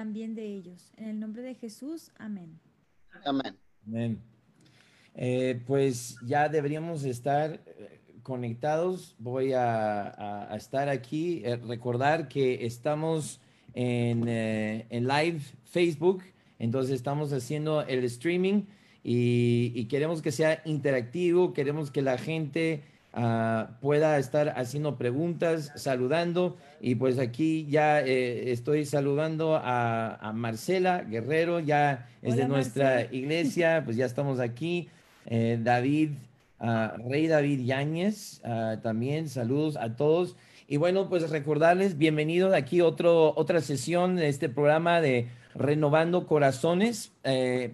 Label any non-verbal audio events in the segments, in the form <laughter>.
también de ellos. En el nombre de Jesús, amén. Amén. Amén. Eh, pues ya deberíamos estar eh, conectados. Voy a, estar aquí. Eh, recordar que estamos en, en, live Facebook. Entonces estamos haciendo el streaming y, queremos que sea interactivo. Queremos que la gente ah, pueda estar haciendo preguntas, saludando. Y pues aquí ya estoy saludando a, Marcela Guerrero, ya es de nuestra iglesia, pues ya estamos aquí. Eh, David, ah, Rey David Yáñez, ah, también saludos a todos. Y bueno, pues recordarles, bienvenidos aquí otro, otra sesión de este programa de Renovando Corazones. Eh,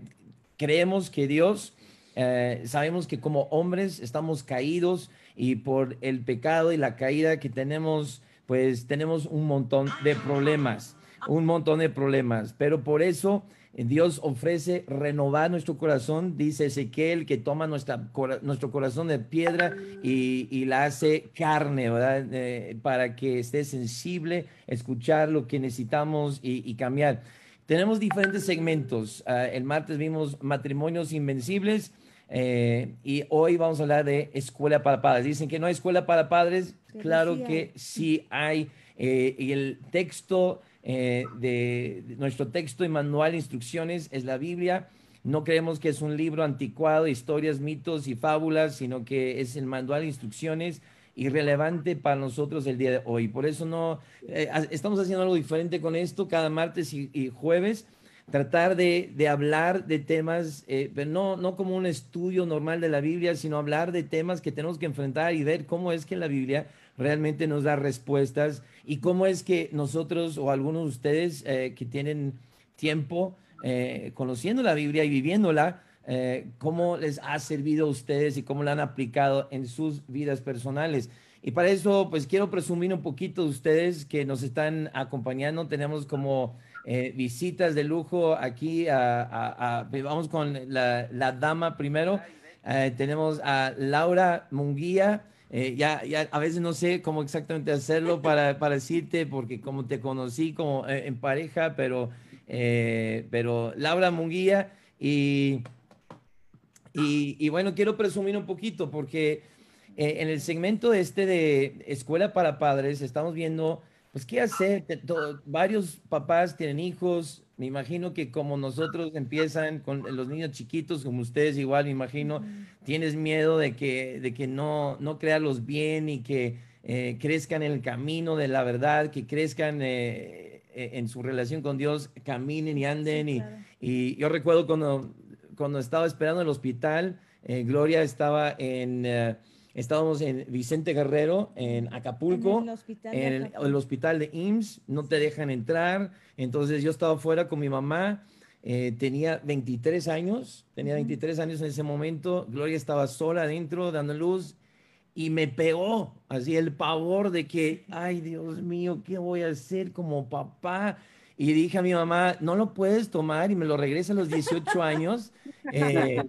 creemos que Dios, eh, sabemos que como hombres estamos caídos y por el pecado y la caída que tenemos, pues tenemos un montón de problemas, un montón de problemas. Pero por eso Dios ofrece renovar nuestro corazón, dice Ezequiel, que toma nuestra, nuestro corazón de piedra y, la hace carne, ¿verdad? Eh, para que esté sensible, escuchar lo que necesitamos y, cambiar. Tenemos diferentes segmentos. Ah, el martes vimos matrimonios invencibles eh, y hoy vamos a hablar de escuela para padres. Dicen que no hay escuela para padres. claro que sí hay. Eh, y el texto eh, de, nuestro texto y manual de instrucciones es la Biblia. No creemos que es un libro anticuado, historias, mitos y fábulas, sino que es el manual de instrucciones irrelevante para nosotros el día de hoy. Por eso no eh, estamos haciendo algo diferente con esto cada martes y, jueves. Tratar de, hablar de temas, eh, pero no, no como un estudio normal de la Biblia, sino hablar de temas que tenemos que enfrentar y ver cómo es que la Biblia realmente nos da respuestas y cómo es que nosotros o algunos de ustedes eh, que tienen tiempo eh, conociendo la Biblia y viviéndola, cómo les ha servido a ustedes y cómo la han aplicado en sus vidas personales. Y para eso, pues quiero presumir un poquito de ustedes que nos están acompañando. Tenemos como visitas de lujo aquí. vamos con la, dama primero. tenemos a Laura Munguía. Eh, ya, ya a veces no sé cómo exactamente hacerlo para, para decirte, porque como te conocí como eh, en pareja, pero, eh, pero Laura Munguía y, y, bueno, quiero presumir un poquito porque en el segmento este de Escuela para Padres estamos viendo, pues, qué hacer. varios papás tienen hijos, me imagino que como nosotros empiezan con los niños chiquitos, como ustedes igual, me imagino, tienes miedo de que, de que no, no crearlos bien y que eh, crezcan en el camino de la verdad, que crezcan eh, eh, en su relación con Dios, caminen y anden. y, y, yo recuerdo cuando, cuando estaba esperando en el hospital, Gloria estaba en Estábamos en Vicente Guerrero, en Acapulco, en el hospital, de IMSS, no te dejan entrar. Entonces yo estaba fuera con mi mamá, eh, tenía 23 años, tenía 23 años en ese momento. Gloria estaba sola adentro dando luz y me pegó así el pavor de que, ay Dios mío, ¿qué voy a hacer como papá? Y dije a mi mamá, no lo puedes tomar y me lo regresa a los 18 años, <laughs> eh,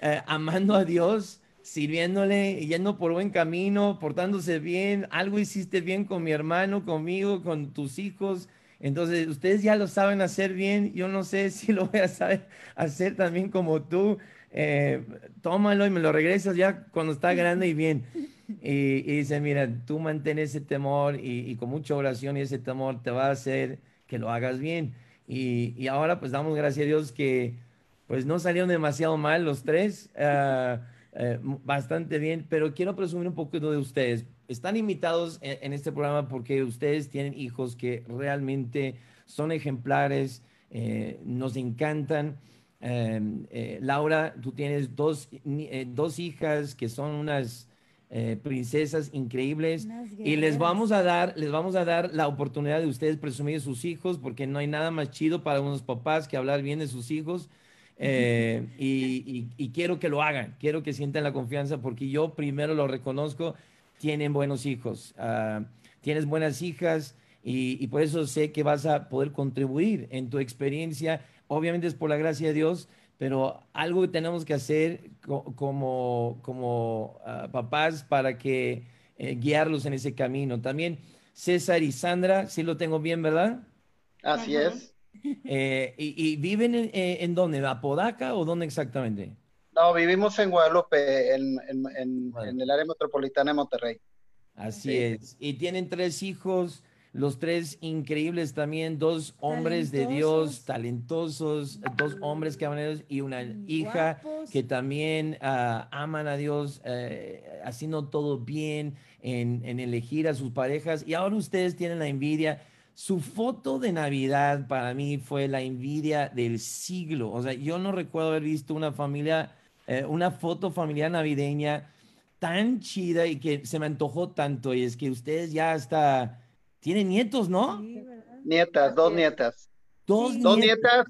eh, amando a Dios sirviéndole, yendo por buen camino, portándose bien, algo hiciste bien con mi hermano, conmigo, con tus hijos. Entonces, ustedes ya lo saben hacer bien, yo no sé <laughs> si lo voy a saber hacer también como tú. Eh, tómalo y me lo regresas ya cuando está grande y bien. <laughs> Y, dice, mira, tú mantén ese temor y, con mucha oración y ese temor te va a hacer que lo hagas bien. Y, ahora pues damos gracias a Dios que pues no salieron demasiado mal los tres. Uh, eh, bastante bien, pero quiero presumir un poquito de ustedes. Están invitados en, este programa porque ustedes tienen hijos que realmente son ejemplares, eh, nos encantan. Em, eh, Laura, tú tienes dos, dos hijas que son unas princesas increíbles y les vamos a dar les vamos a dar la oportunidad de ustedes presumir sus hijos porque no hay nada más chido para unos papás que hablar bien de sus hijos eh, y, quiero que lo hagan, quiero que sientan la confianza porque yo primero lo reconozco, tienen buenos hijos, ah, tienes buenas hijas y, por eso sé que vas a poder contribuir en tu experiencia. Obviamente es por la gracia de Dios, pero algo que tenemos que hacer como, como ah, papás para que eh, guiarlos en ese camino. También César y Sandra, sí lo tengo bien, ¿verdad? Así es. Eh, y, viven en, eh, en dónde? ¿Apodaca o dónde exactamente? No, vivimos en Guadalupe, en, el área metropolitana de Monterrey. Así es. Y tienen tres hijos, los tres increíbles también, dos hombres de Dios, talentosos, dos hombres que aman a Dios y una hija que también ah, aman a Dios, eh, haciendo todo bien en, en elegir a sus parejas. Y ahora ustedes tienen la envidia. Su foto de Navidad para mí fue la envidia del siglo. O sea, yo no recuerdo haber visto una familia eh, una foto familiar navideña tan chida y que se me antojó tanto. Y es que ustedes ya hasta tienen nietos, ¿no? nietas, dos nietas. Dos, nietas.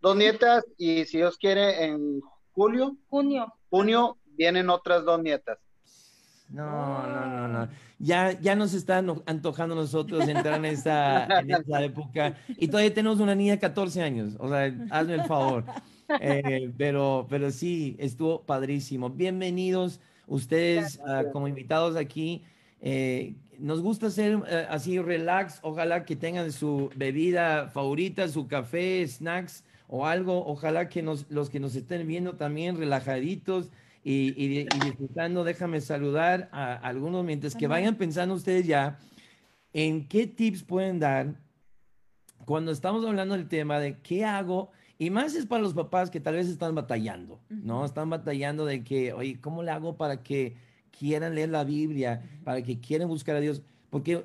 Dos nietas y si Dios quiere en julio. Junio. Junio vienen otras dos nietas. No, no, no, no. Ya, ya nos están antojando nosotros entrar en esa, en esa época. Y todavía tenemos una niña de 14 años. O sea, hazme el favor. Eh, pero, pero sí, estuvo padrísimo. Bienvenidos ustedes ah, como invitados aquí. Eh, nos gusta hacer eh, así relax. Ojalá que tengan su bebida favorita, su café, snacks o algo. Ojalá que nos, los que nos estén viendo también relajaditos y, y, disfrutando. Déjame saludar a, algunos mientras que vayan pensando ustedes ya en qué tips pueden dar cuando estamos hablando del tema de qué hago y más es para los papás que tal vez están batallando, ¿no? Están batallando de que, oye, ¿cómo le hago para que quieran leer la Biblia, para que quieran buscar a Dios? Porque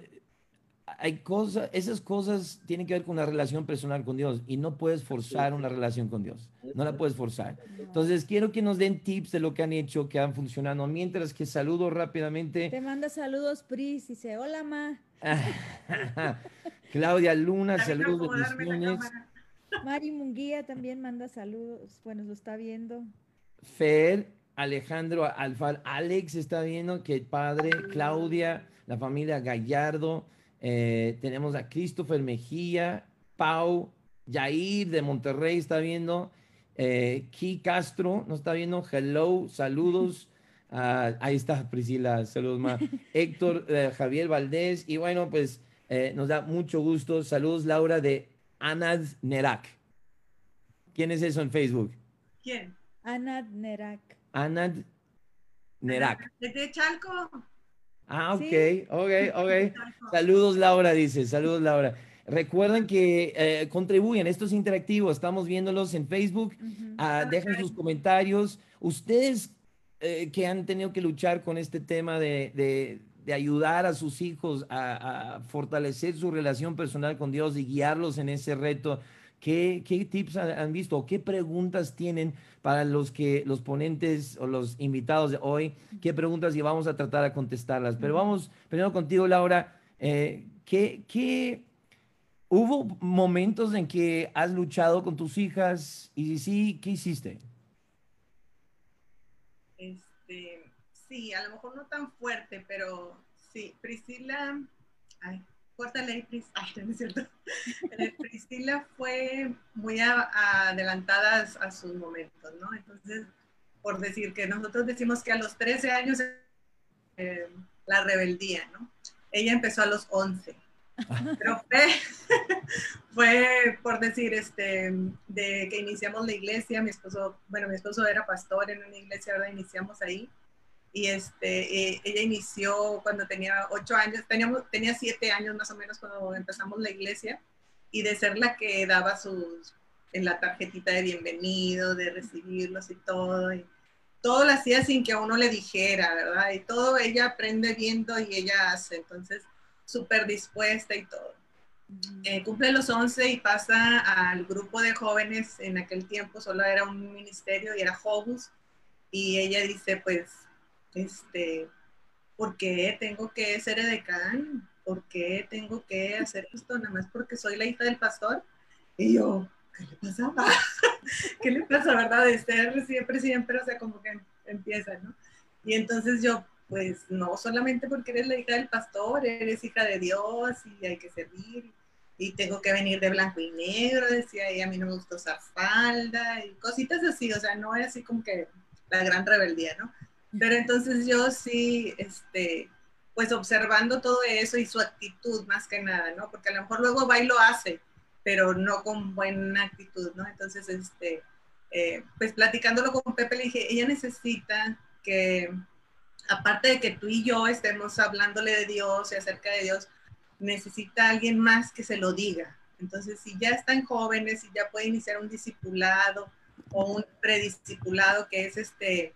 hay cosas, esas cosas tienen que ver con una relación personal con Dios y no puedes forzar una relación con Dios, no la puedes forzar. Entonces, quiero que nos den tips de lo que han hecho, que han funcionado, mientras que saludo rápidamente. Te manda saludos, Pris, dice, hola, ma. <laughs> Claudia Luna, saludos, bendiciones. Mari Munguía también manda saludos. Bueno, lo está viendo. Fer, Alejandro Alfal, Alex está viendo, que padre, Claudia, la familia Gallardo, eh, tenemos a Christopher Mejía, Pau, Jair de Monterrey está viendo, eh, Ki Castro nos está viendo, hello, saludos. <laughs> Ah, ahí está Priscila, saludos más. <laughs> Héctor, eh, Javier Valdés, y bueno, pues nos da mucho gusto. Saludos, Laura de Anad Nerak. ¿Quién es eso en Facebook? ¿Quién? Anad Nerak. Anad Nerak. ¿De Chalco? Ah, ok, ok, ok. <laughs> Saludos, Laura, dice. Saludos, Laura. Recuerden que eh, contribuyen, esto es interactivo, estamos viéndolos en Facebook. Ah, dejen sus comentarios. Ustedes eh, que han tenido que luchar con este tema de de ayudar a sus hijos a, fortalecer su relación personal con Dios y guiarlos en ese reto. ¿Qué, qué tips han visto o qué preguntas tienen para los que los ponentes o los invitados de hoy? ¿Qué preguntas y vamos a tratar de contestarlas? Pero vamos primero contigo, Laura. Eh, ¿qué, ¿Qué hubo momentos en que has luchado con tus hijas y si sí, ¿qué hiciste? Este, sí, a lo mejor no tan fuerte, pero sí, Priscila, ay, ley, Pris, <laughs> ay, no es cierto. Priscila fue muy adelantada a sus momentos, ¿no? Entonces, por decir que nosotros decimos que a los 13 años eh, la rebeldía, ¿no? Ella empezó a los 11. <laughs> Pero fue, <laughs> fue, por decir, este, de que iniciamos la iglesia, mi esposo, bueno, mi esposo era pastor en una iglesia, ahora iniciamos ahí y este, eh, ella inició cuando tenía ocho años, teníamos, tenía siete años más o menos cuando empezamos la iglesia, y de ser la que daba sus, en la tarjetita de bienvenido, de recibirlos y todo, y todo lo hacía sin que a uno le dijera, ¿verdad? Y todo ella aprende viendo y ella hace, entonces súper dispuesta y todo. Eh, cumple los 11 y pasa al grupo de jóvenes, en aquel tiempo solo era un ministerio y era Hobus, y ella dice, pues este, ¿por qué tengo que ser edecán? ¿Por qué tengo que hacer esto? Nada más porque soy la hija del pastor. Y yo, ¿qué le pasa? <laughs> ¿Qué le pasa, verdad? De ser siempre, siempre, o sea, como que empieza, ¿no? Y entonces yo, pues no solamente porque eres la hija del pastor, eres hija de Dios y hay que servir y tengo que venir de blanco y negro, decía, y a mí no me gusta usar falda y cositas así, o sea, no es así como que la gran rebeldía, ¿no? Pero entonces yo sí, este, pues observando todo eso y su actitud más que nada, ¿no? Porque a lo mejor luego va y lo hace, pero no con buena actitud, ¿no? Entonces, este, eh, pues platicándolo con Pepe, le dije, ella necesita que, aparte de que tú y yo estemos hablándole de Dios y acerca de Dios, necesita alguien más que se lo diga. Entonces, si ya están jóvenes, y ya puede iniciar un discipulado o un prediscipulado, que es este,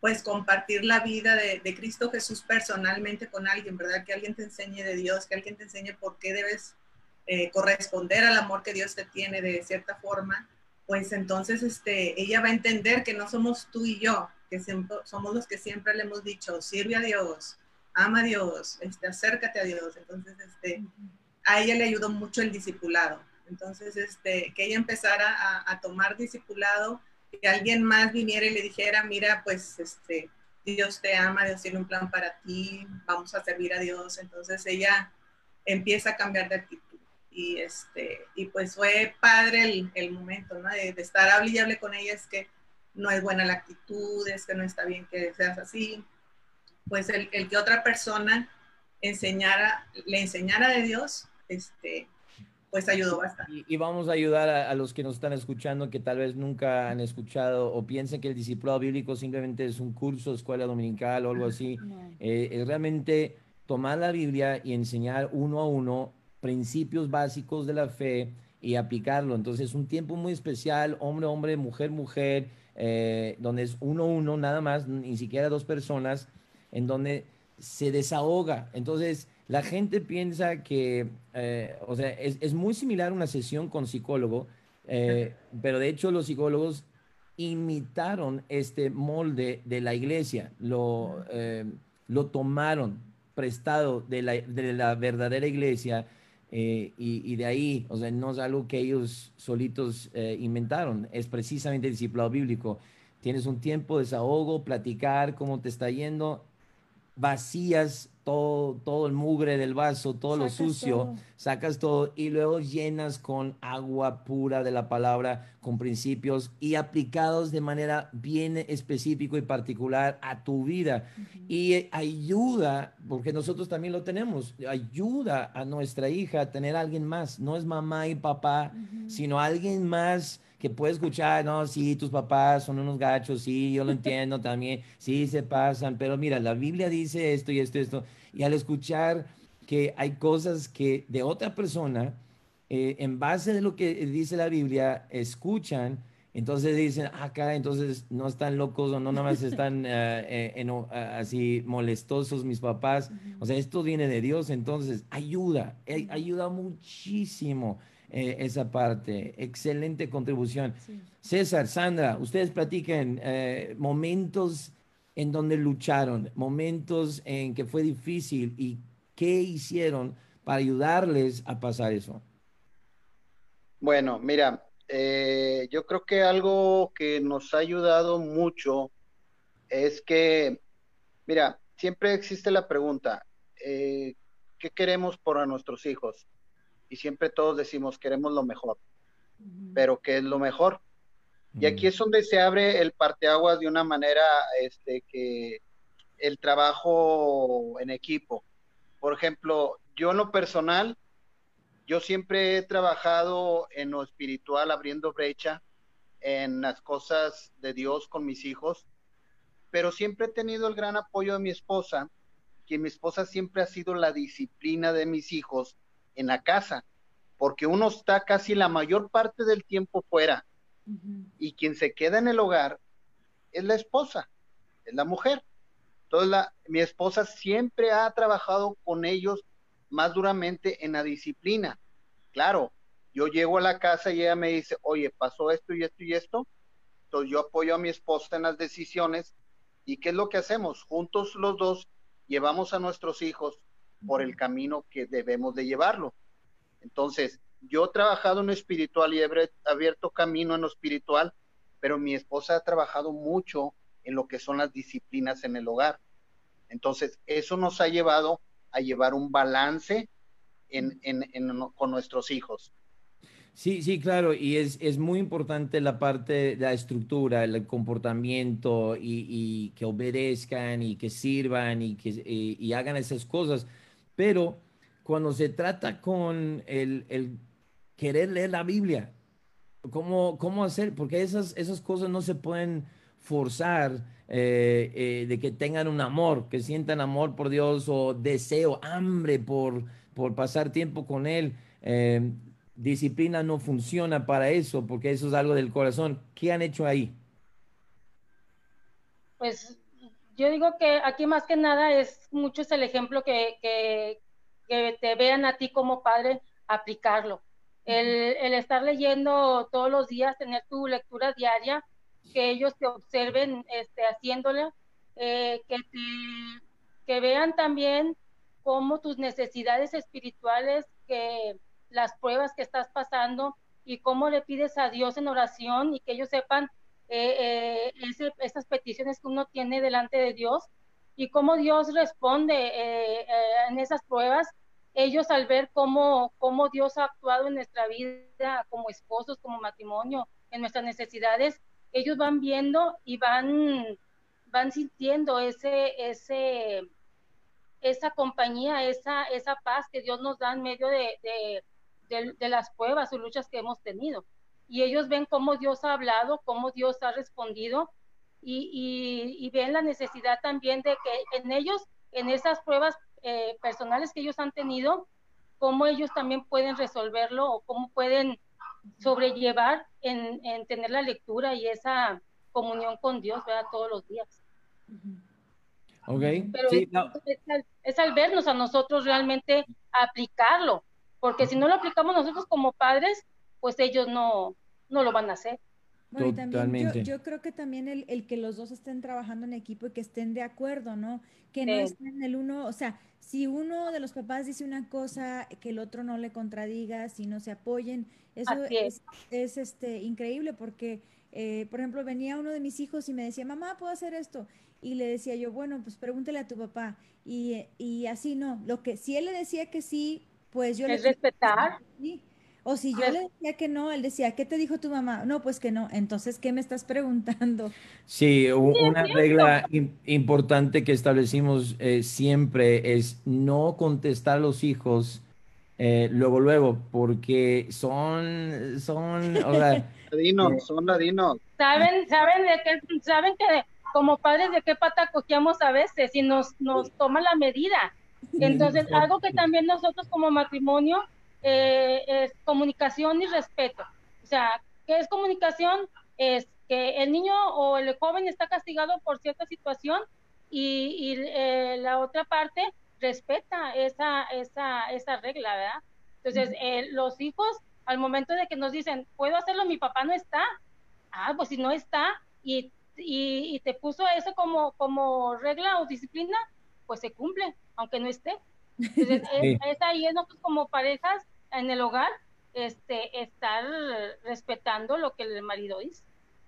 pues compartir la vida de, Cristo Jesús personalmente con alguien, ¿verdad? Que alguien te enseñe de Dios, que alguien te enseñe por qué debes eh, corresponder al amor que Dios te tiene de cierta forma, pues entonces este, ella va a entender que no somos tú y yo, que somos los que siempre le hemos dicho, sirve a Dios, ama a Dios, este, acércate a Dios. Entonces, este, a ella le ayudó mucho el discipulado. Entonces, este, que ella empezara a, tomar discipulado, que alguien más viniera y le dijera, mira, pues, este, Dios te ama, Dios tiene un plan para ti, vamos a servir a Dios. Entonces, ella empieza a cambiar de actitud. Y, este, y pues fue padre el, el momento, ¿no? De, estar hable y hable con ella, es que no es buena la actitud, es que no está bien que seas así. Pues el, el que otra persona enseñara, le enseñara de Dios, este, pues ayudó bastante. Y, vamos a ayudar a, los que nos están escuchando que tal vez nunca han escuchado o piensen que el discipulado bíblico simplemente es un curso, escuela dominical o algo así. Eh, es realmente tomar la Biblia y enseñar uno a uno principios básicos de la fe y aplicarlo. Entonces es un tiempo muy especial, hombre, hombre, mujer, mujer, eh, donde es uno a uno nada más, ni siquiera dos personas, en donde se desahoga. Entonces la gente piensa que, eh, o sea, es, muy similar a una sesión con psicólogo, eh, pero de hecho los psicólogos imitaron este molde de la iglesia, lo, eh, lo tomaron prestado de la, de la verdadera iglesia y, y, de ahí, o sea, no es algo que ellos solitos inventaron, es precisamente el discipulado bíblico. Tienes un tiempo de desahogo, platicar cómo te está yendo, vacías todo, todo el mugre del vaso, todo lo sucio, sacas todo y luego llenas con agua pura de la palabra, con principios y aplicados de manera bien específica y particular a tu vida. Y ayuda, porque nosotros también lo tenemos, ayuda a nuestra hija a tener a alguien más, no es mamá y papá, sino alguien más que puede escuchar, no, sí, tus papás son unos gachos, sí, yo lo entiendo también, sí, se pasan, pero mira, la Biblia dice esto y esto y esto, y al escuchar que hay cosas que de otra persona, eh, en base de lo que dice la Biblia, escuchan, entonces dicen, acá, ah, entonces no están locos o no nada más están eh, eh, así molestosos mis papás. O sea, esto viene de Dios, entonces ayuda, ayuda muchísimo. Eh, esa parte. Excelente contribución. César, Sandra, ustedes platiquen eh, momentos en donde lucharon, momentos en que fue difícil y qué hicieron para ayudarles a pasar eso. Bueno, mira, eh, yo creo que algo que nos ha ayudado mucho es que, mira, siempre existe la pregunta, ¿qué queremos para nuestros hijos? Y siempre todos decimos queremos lo mejor, pero ¿qué es lo mejor? Y aquí es donde se abre el parteaguas de una manera este, que el trabajo en equipo. Por ejemplo, yo en lo personal, yo siempre he trabajado en lo espiritual, abriendo brecha en las cosas de Dios con mis hijos, pero siempre he tenido el gran apoyo de mi esposa, que mi esposa siempre ha sido la disciplina de mis hijos en la casa, porque uno está casi la mayor parte del tiempo fuera y quien se queda en el hogar es la esposa, es la mujer. Entonces, la, mi esposa siempre ha trabajado con ellos más duramente en la disciplina. Claro, yo llego a la casa y ella me dice, oye, pasó esto y esto y esto. Entonces yo apoyo a mi esposa en las decisiones. ¿Y qué es lo que hacemos? Juntos los dos llevamos a nuestros hijos por el camino que debemos de llevarlo. Entonces, yo he trabajado en lo espiritual y he abierto camino en lo espiritual, pero mi esposa ha trabajado mucho en lo que son las disciplinas en el hogar. Entonces, eso nos ha llevado a llevar un balance con nuestros hijos. Sí, sí, claro, y es, muy importante la parte de la estructura, el comportamiento y, que obedezcan y que sirvan y que y hagan esas cosas pero cuando se trata con el, querer leer la Biblia. ¿Cómo, cómo hacer? Porque esas, esas cosas no se pueden forzar eh, eh, de que tengan un amor, que sientan amor por Dios o deseo, hambre por, por pasar tiempo con Él. Eh, disciplina no funciona para eso, porque eso es algo del corazón. ¿Qué han hecho ahí? Pues yo digo que aquí más que nada es mucho es el ejemplo que, que, que te vean a ti como padre aplicarlo. El, el, estar leyendo todos los días, tener tu lectura diaria, que ellos te observen este, haciéndole, eh, que, te, que vean también cómo tus necesidades espirituales, que las pruebas que estás pasando y cómo le pides a Dios en oración y que ellos sepan eh, eh, esas peticiones que uno tiene delante de Dios y cómo Dios responde eh, en esas pruebas. Ellos al ver cómo, cómo Dios ha actuado en nuestra vida como esposos, como matrimonio, en nuestras necesidades, ellos van viendo y van, van sintiendo ese, ese, esa compañía, esa, esa paz que Dios nos da en medio de, de las pruebas o luchas que hemos tenido. Y ellos ven cómo Dios ha hablado, cómo Dios ha respondido y, y, y ven la necesidad también de que en ellos, en esas pruebas eh, personales que ellos han tenido, cómo ellos también pueden resolverlo o cómo pueden sobrellevar en, en, tener la lectura y esa comunión con Dios ¿verdad? todos los días. Ok. Pero Sí, es, no. es al, es al vernos a nosotros realmente aplicarlo, porque si no lo aplicamos nosotros como padres, pues ellos no, no lo van a hacer. Bueno, y también yo, Totalmente. yo creo que también el, el que los dos estén trabajando en equipo y que estén de acuerdo, ¿no? Que no Sí. estén el uno, o sea, si uno de los papás dice una cosa, que el otro no le contradiga, si no se apoyen, eso es, es, este, increíble porque, eh, por ejemplo, venía uno de mis hijos y me decía, mamá, ¿puedo hacer esto? Y le decía yo, bueno, pues pregúntele a tu papá. Y, y así no, lo que, si él le decía que sí, pues yo Es le respetar. Sí. O si yo Res- le decía que no, él decía, ¿qué te dijo tu mamá? No, pues que no. Entonces, ¿qué me estás preguntando? Sí, una regla im- importante que establecimos eh, siempre es no contestar a los hijos eh, luego, luego, porque son, son, o sea, <laughs> Ladinos, son ladinos. Saben, saben de qué, saben que como padres de qué pata cogíamos a veces y nos, nos toma la medida. Entonces, algo que también nosotros como matrimonio eh, es comunicación y respeto. O sea, ¿qué es comunicación? Es que el niño o el joven está castigado por cierta situación y, y, eh, la otra parte respeta esa, esa, esa regla, ¿verdad? Entonces, eh, los hijos, al momento de que nos dicen, puedo hacerlo, mi papá no está. Ah, pues si no está y, y, y te puso eso como, como regla o disciplina, pues se cumple, aunque no esté. Entonces, <laughs> Sí. es, es ahí nosotros como parejas en el hogar, este, estar respetando lo que el marido dice.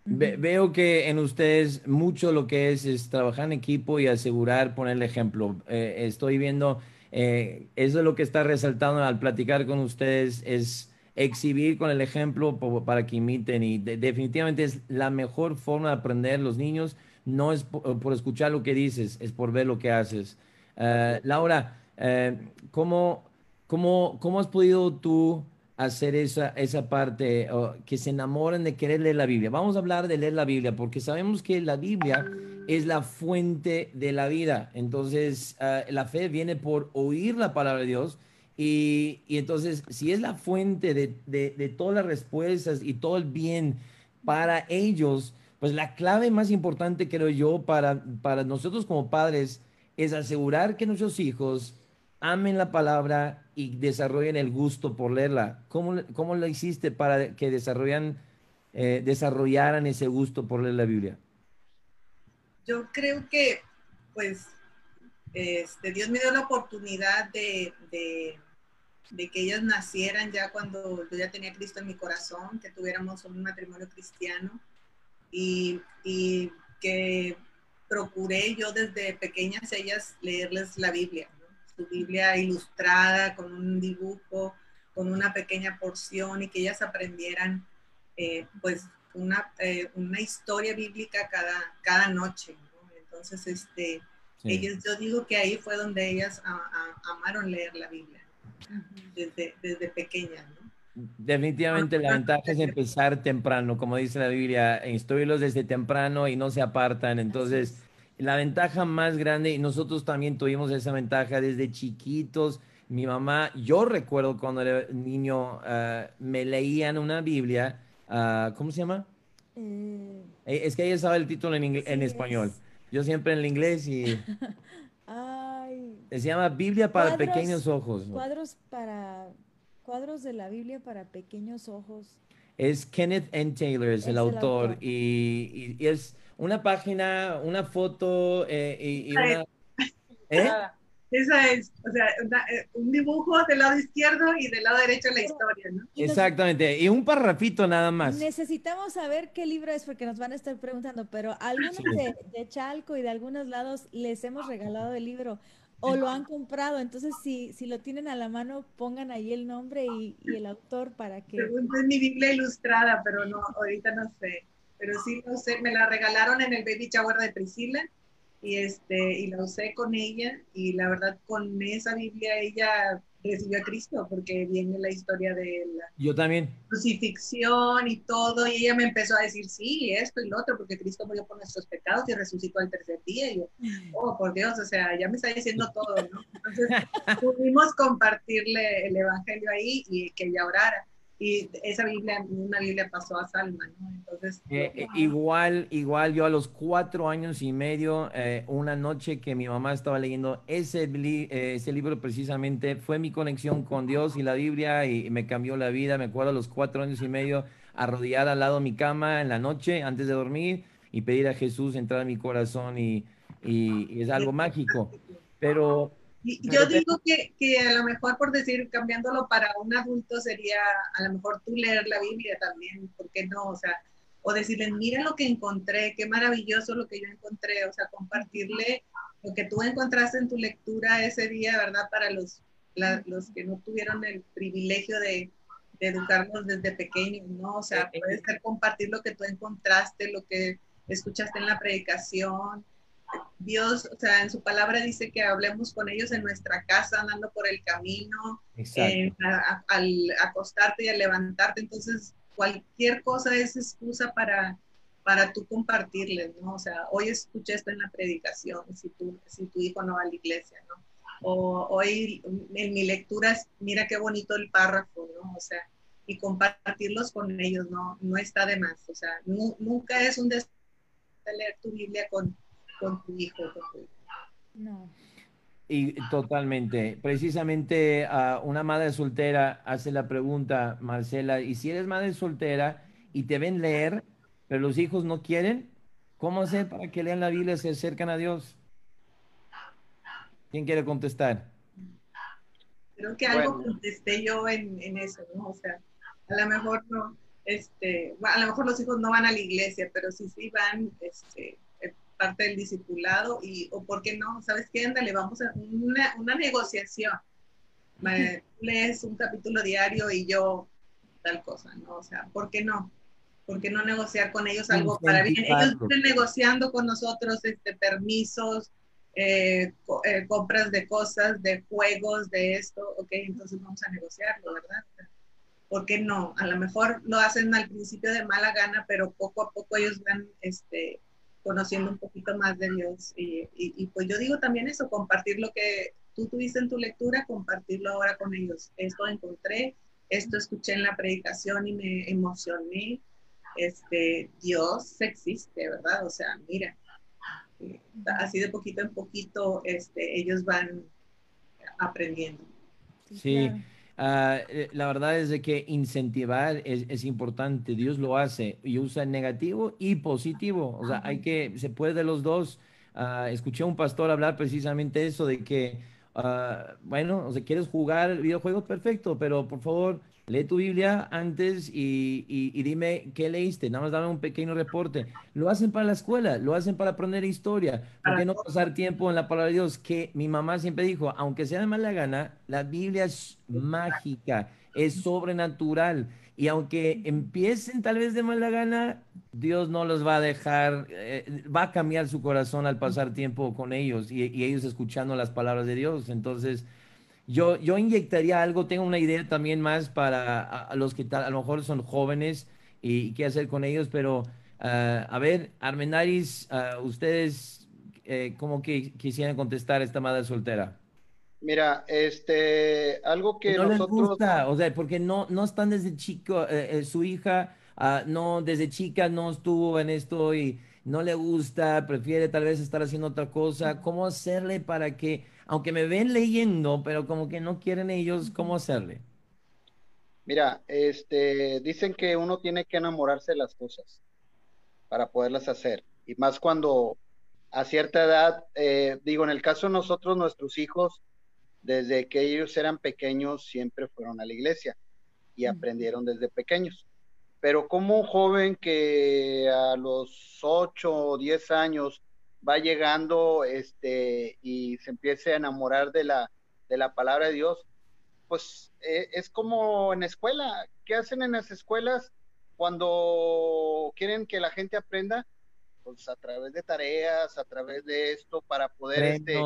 ve- veo que en ustedes mucho lo que es es trabajar en equipo y asegurar poner el ejemplo. Eh, estoy viendo, eh, eso es lo que está resaltando al platicar con ustedes, es exhibir con el ejemplo para que imiten y de- definitivamente es la mejor forma de aprender los niños, no es por, por escuchar lo que dices, es por ver lo que haces. Eh, Laura, eh, ¿cómo, cómo, ¿cómo has podido tú hacer esa, esa parte, o que se enamoren de querer leer la Biblia? Vamos a hablar de leer la Biblia, porque sabemos que la Biblia es la fuente de la vida. Entonces, eh, la fe viene por oír la palabra de Dios. Y, y entonces, si es la fuente de, de, de todas las respuestas y todo el bien para ellos, pues la clave más importante, creo yo, para, para nosotros como padres es asegurar que nuestros hijos amen la palabra y desarrollen el gusto por leerla. ¿Cómo, cómo lo hiciste para que desarrollan, eh, desarrollaran ese gusto por leer la Biblia? Yo creo que, pues, este, Dios me dio la oportunidad de, de, de que ellas nacieran ya cuando yo ya tenía Cristo en mi corazón, que tuviéramos un matrimonio cristiano y, y que procuré yo desde pequeñas ellas leerles la Biblia, Biblia ilustrada con un dibujo, con una pequeña porción y que ellas aprendieran eh, pues una, eh, una, historia bíblica cada, cada noche. ¿no? Entonces, este, sí. ellos, yo digo que ahí fue donde ellas a, a, amaron leer la Biblia, desde, desde pequeñas. ¿no? Definitivamente la ventaja es empezar temprano, como dice la Biblia, instruirlos desde temprano y no se apartan. Entonces, la ventaja más grande, y nosotros también tuvimos esa ventaja desde chiquitos. Mi mamá, yo recuerdo cuando era niño, uh, me leían una Biblia, uh, ¿cómo se llama? Eh, es que ella sabe el título en, sí, en español. Es. Yo siempre en el inglés y... <laughs> Ay. Se llama Biblia para cuadros, pequeños ojos. Cuadros para... Cuadros de la Biblia para pequeños ojos. Es Kenneth N. Taylor, es, es el, autor, el autor. Y, y, y es una página, una foto eh, y, y una... ¿Eh? <laughs> Esa es, o sea, una, eh, un dibujo del lado izquierdo y del lado derecho la historia, ¿no? Exactamente, y un parrafito nada más. Necesitamos saber qué libro es porque nos van a estar preguntando, pero algunos sí. de, de, Chalco y de algunos lados les hemos regalado el libro o lo han comprado, entonces si, si lo tienen a la mano, pongan ahí el nombre y, y el autor para que... Es mi Biblia ilustrada, pero no, ahorita no sé pero sí lo usé, me la regalaron en el baby shower de Priscila y, este, y la usé con ella y la verdad con esa Biblia ella recibió a Cristo porque viene la historia de la Yo también. crucifixión y todo y ella me empezó a decir sí, esto y lo otro porque Cristo murió por nuestros pecados y resucitó al tercer día y yo, oh por Dios, o sea, ya me está diciendo todo, ¿no? <laughs> Entonces pudimos compartirle el evangelio ahí y que ella orara y esa Biblia, una Biblia pasó a Salma. Entonces... Eh, eh, igual, igual yo a los cuatro años y medio, eh, una noche que mi mamá estaba leyendo ese, ese libro precisamente, fue mi conexión con Dios y la Biblia y me cambió la vida, me acuerdo a los cuatro años y medio, arrodillada al lado de mi cama en la noche antes de dormir y pedir a Jesús entrar en mi corazón y, y es algo mágico. Pero y yo digo que, que, a lo mejor, por decir, cambiándolo para un adulto, sería a lo mejor tú leer la Biblia también, ¿por qué no? O sea, o decirle, mira lo que encontré, qué maravilloso lo que yo encontré, o sea, compartirle lo que tú encontraste en tu lectura ese día, ¿verdad? Para los, la, los que no tuvieron el privilegio de, de educarnos desde pequeños, ¿no? O sea, puede ser compartir lo que tú encontraste, lo que escuchaste en la predicación, Dios, o sea, en su palabra dice que hablemos con ellos en nuestra casa, andando por el camino, eh, a, al acostarte y al levantarte. Entonces, cualquier cosa es excusa para, para tú compartirles, ¿no? O sea, hoy escuché esto en la predicación, si tu, si tu hijo no va a la iglesia, ¿no? O hoy en mi lectura, mira qué bonito el párrafo, ¿no? O sea, y compartirlos con ellos, ¿no? No está de más, o sea, nunca es un deseo leer tu Biblia con con tu hijo. No. Y totalmente. Precisamente uh, una madre soltera hace la pregunta, Marcela, ¿y si eres madre soltera y te ven leer, pero los hijos no quieren? ¿Cómo hacer para que lean la Biblia y se acercan a Dios? ¿Quién quiere contestar? Creo que algo bueno. contesté yo en, en, eso, ¿no? O sea, a lo mejor no, este, a lo mejor los hijos no van a la iglesia, pero sí, sí van, este, parte del discipulado y, o por qué no, ¿sabes qué? Ándale, vamos a una, una negociación. Me, lees un capítulo diario y yo tal cosa, ¿no? O sea, ¿por qué no? ¿Por qué no negociar con ellos algo para bien? Ellos están negociando con nosotros este, permisos, eh, co eh, compras de cosas, de juegos, de esto, ok, entonces vamos a negociarlo, ¿verdad? ¿Por qué no? A lo mejor lo hacen al principio de mala gana, pero poco a poco ellos van este, conociendo un poquito más de Dios. Y, y, y, pues yo digo también eso, compartir lo que tú tuviste en tu lectura, compartirlo ahora con ellos. Esto encontré, esto escuché en la predicación y me emocioné. Este, Dios existe, ¿verdad? O sea, mira, así de poquito en poquito este, ellos van aprendiendo. Sí. Uh, la verdad es de que incentivar es, es, importante. Dios lo hace y usa negativo y positivo. O sea, hay que, se puede de los dos. Uh, escuché a un pastor hablar precisamente eso de que, uh, bueno, o sea, quieres jugar videojuegos, perfecto, pero por favor, lee tu Biblia antes y, y, y, dime qué leíste, nada más dame un pequeño reporte. Lo hacen para la escuela, lo hacen para aprender historia. ¿Por qué no pasar tiempo en la palabra de Dios? Que mi mamá siempre dijo, aunque sea de mala gana, la Biblia es mágica, es sobrenatural. Y aunque empiecen tal vez de mala gana, Dios no los va a dejar, eh, va a cambiar su corazón al pasar tiempo con ellos y, y ellos escuchando las palabras de Dios. Entonces, yo, yo inyectaría algo, tengo una idea también más para los que a, lo mejor son jóvenes y, qué hacer con ellos, pero ah, a ver, Armenaris, uh, ustedes, eh, ¿cómo que quisieran contestar a esta madre soltera? Mira, este, algo que, no nosotros... les gusta, o sea, porque no, no están desde chico, eh, eh, su hija, ah, no, desde chica no estuvo en esto y no le gusta, prefiere tal vez estar haciendo otra cosa, ¿cómo hacerle para que aunque me ven leyendo, pero como que no quieren ellos, ¿cómo hacerle? Mira, este, dicen que uno tiene que enamorarse de las cosas para poderlas hacer. Y más cuando a cierta edad, eh, digo, en el caso de nosotros, nuestros hijos, desde que ellos eran pequeños, siempre fueron a la iglesia y aprendieron desde pequeños. Pero como un joven que a los 8 o 10 años va llegando este, y se empiece a enamorar de la, de la palabra de Dios, pues eh, es como en escuela. ¿Qué hacen en las escuelas cuando quieren que la gente aprenda? Pues a través de tareas, a través de esto, para poder... Este,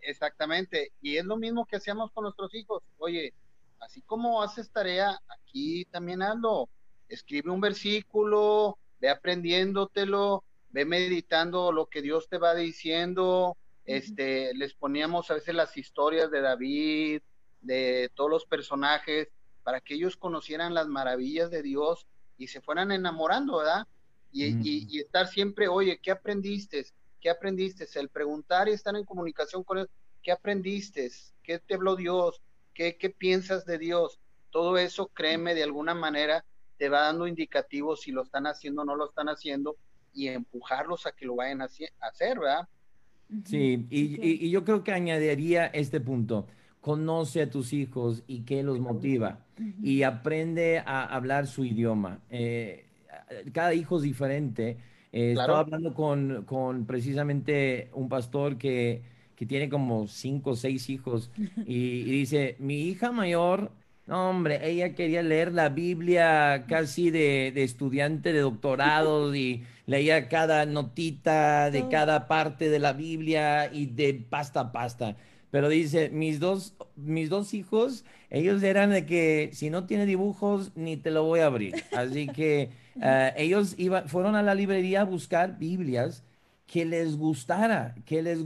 exactamente. Y es lo mismo que hacíamos con nuestros hijos. Oye, así como haces tarea, aquí también hazlo. Escribe un versículo, ve aprendiéndotelo, ve meditando lo que Dios te va diciendo. Este, les poníamos a veces las historias de David, de todos los personajes, para que ellos conocieran las maravillas de Dios y se fueran enamorando, ¿verdad? Y, estar siempre, oye, ¿qué aprendiste? ¿Qué aprendiste? El preguntar y estar en comunicación con él, ¿qué aprendiste? ¿Qué te habló Dios? ¿Qué, ¿Qué piensas de Dios? Todo eso, créeme, de alguna manera te va dando indicativos si lo están haciendo o no lo están haciendo y empujarlos a que lo vayan a hacer, ¿verdad? Sí, y, yo creo que añadiría este punto. Conoce a tus hijos y qué los motiva y aprende a hablar su idioma. Eh, cada hijo es diferente. Eh, estaba hablando con, con, precisamente un pastor que, que tiene como cinco o seis hijos <laughs> y, dice, mi hija mayor no, hombre, ella quería leer la Biblia casi de, de estudiante de doctorado y leía cada notita de cada parte de la Biblia y de pasta a pasta. Pero dice, mis dos, mis dos hijos, ellos eran de que si no tiene dibujos, ni te lo voy a abrir. Así que <laughs> eh, ellos iban, fueron a la librería a buscar Biblias que les gustara, que les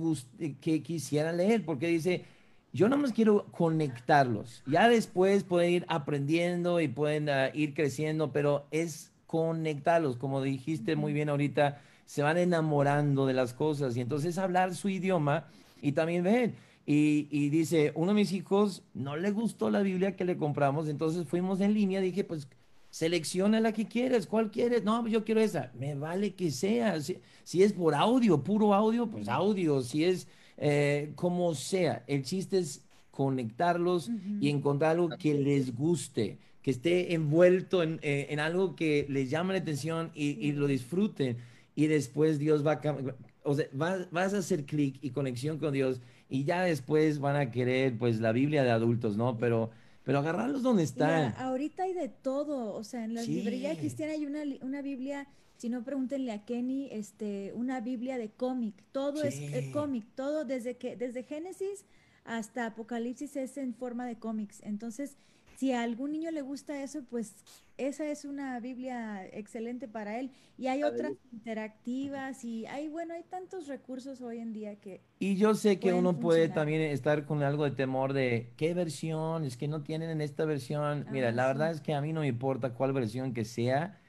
que quisieran leer, porque dice, yo no más quiero conectarlos. Ya después pueden ir aprendiendo y pueden ah, ir creciendo, pero es conectarlos, como dijiste muy bien ahorita, se van enamorando de las cosas. Y entonces hablar su idioma y también ven. Y, y, dice, uno de mis hijos no le gustó la Biblia que le compramos, entonces fuimos en línea, dije, pues selecciona la que quieres, ¿cuál quieres? No, yo quiero esa, me vale que sea, si, si es por audio, puro audio, pues audio, si es eh, como sea. El chiste es conectarlos y encontrar algo que les guste, que esté envuelto en, eh, algo que les llame la atención y, lo disfruten. Y después Dios va a, o sea, vas a hacer clic y conexión con Dios y ya después van a querer pues la Biblia de adultos, ¿no? Pero pero agarrarlos donde están. ahorita hay de todo, o sea, en la librería cristiana hay una, una Biblia si no, pregúntenle a Kenny, este, una Biblia de cómic. Todo es eh, cómic, todo desde que, desde Génesis hasta Apocalipsis es en forma de cómics. Entonces, si a algún niño le gusta eso, pues esa es una Biblia excelente para él. Y hay otras interactivas y hay, bueno, hay tantos recursos hoy en día que... Y yo sé que uno puede también estar con algo de temor de qué versión, es que no tienen en esta versión. Mira, ah, la verdad es que a mí no me importa cuál versión que sea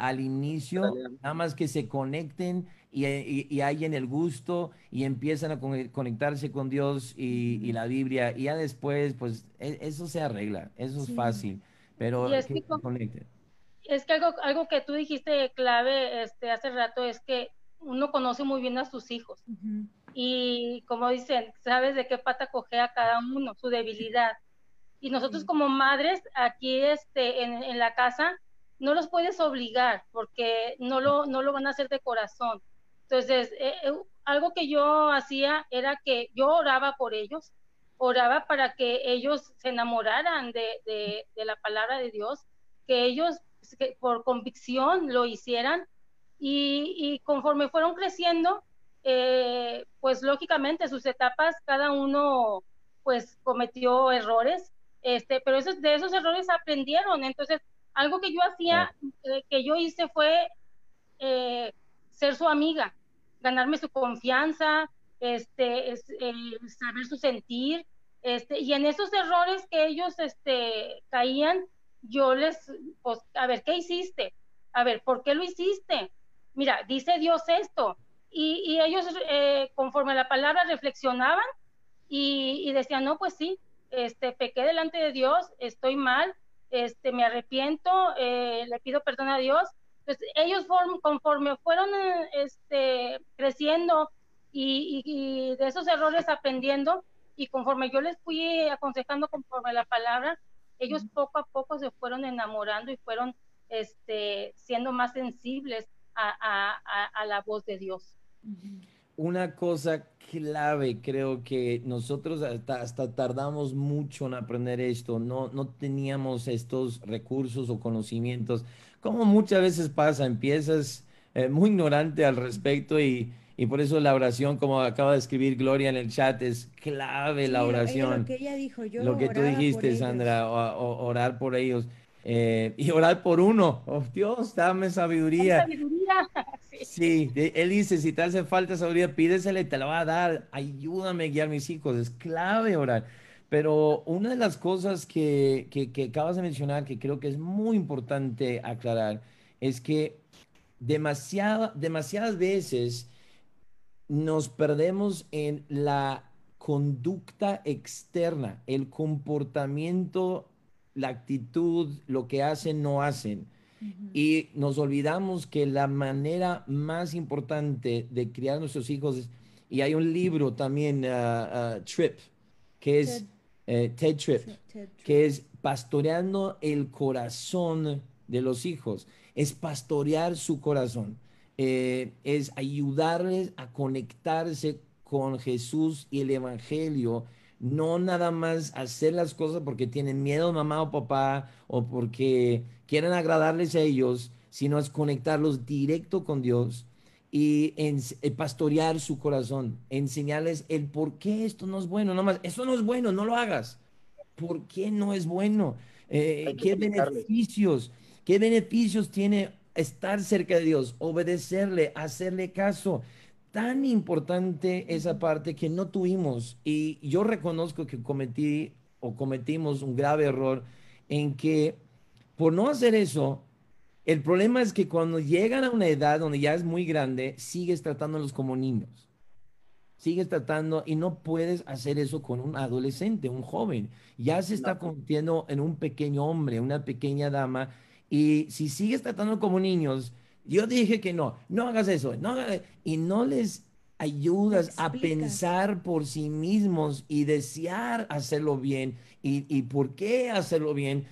al inicio, nada más que se conecten y, hay en el gusto y empiezan a conectarse con Dios y, la Biblia. Y ya después, pues e, eso se arregla, eso es fácil, pero es que, conecten. Es que algo, algo que tú dijiste clave este, hace rato es que uno conoce muy bien a sus hijos. Y como dicen, sabes de qué pata cogea cada uno, su debilidad. Y nosotros como madres aquí este, en, en la casa, no los puedes obligar porque no lo, no lo van a hacer de corazón. Entonces, eh, eh, algo que yo hacía era que yo oraba por ellos, oraba para que ellos se enamoraran de, la palabra de Dios, que ellos por convicción lo hicieran y, conforme fueron creciendo, eh, pues lógicamente sus etapas, cada uno pues cometió errores, este, pero esos, de esos errores aprendieron. Entonces, algo que yo hacía, eh, que yo hice fue eh, ser su amiga, ganarme su confianza, este, es, saber su sentir, este, y en esos errores que ellos este, caían, yo les, pues, a ver, ¿qué hiciste? A ver, ¿por qué lo hiciste? Mira, dice Dios esto. Y, y ellos, eh, conforme a la palabra, reflexionaban y, y, decían, no, pues sí, este, pequé delante de Dios, estoy mal, este, me arrepiento, eh, le pido perdón a Dios. Pues ellos conforme fueron este, creciendo y, y, de esos errores aprendiendo, y conforme yo les fui aconsejando conforme a la palabra, ellos poco a poco se fueron enamorando y fueron este, siendo más sensibles a, a, a la voz de Dios. Una cosa clave, creo que nosotros hasta, hasta, tardamos mucho en aprender esto, no, no teníamos estos recursos o conocimientos, como muchas veces pasa, empiezas eh, muy ignorante al respecto y, y, por eso la oración, como acaba de escribir Gloria en el chat, es clave la oración. lo que ella dijo, yo lo que tú dijiste, Sandra, o, orar por ellos. Eh, y orar por uno. Oh, Dios, dame sabiduría. <laughs> Sí, él dice, si te hace falta sabiduría, pídesele, te la va a dar. Ayúdame a guiar a mis hijos. Es clave orar. Pero una de las cosas que, que, que acabas de mencionar, que creo que es muy importante aclarar, es que demasiada, demasiadas veces nos perdemos en la conducta externa, el comportamiento, la actitud, lo que hacen, no hacen. Y nos olvidamos que la manera más importante de criar a nuestros hijos, y hay un libro también, uh, uh, Trip, que es eh, Ted, Trip, que es pastoreando el corazón de los hijos, es pastorear su corazón, eh, es ayudarles a conectarse con Jesús y el Evangelio no nada más hacer las cosas porque tienen miedo mamá o papá o porque quieren agradarles a ellos, sino es conectarlos directo con Dios y en, eh, pastorear su corazón, enseñarles el por qué esto no es bueno, no más, esto no es bueno, no lo hagas. ¿Por qué no es bueno? Eh, ¿Qué beneficios? ¿Qué beneficios tiene estar cerca de Dios, obedecerle, hacerle caso? Tan importante esa parte que no tuvimos. Y yo reconozco que cometí o cometimos un grave error en que por no hacer eso, el problema es que cuando llegan a una edad donde ya es muy grande, sigues tratándolos como niños. Sigues tratando y no puedes hacer eso con un adolescente, un joven. Ya se está convirtiendo en un pequeño hombre, una pequeña dama. Y si sigues tratando como niños, yo dije que no, no hagas eso, no y no les ayudas a pensar por sí mismos y desear hacerlo bien y, por qué hacerlo bien.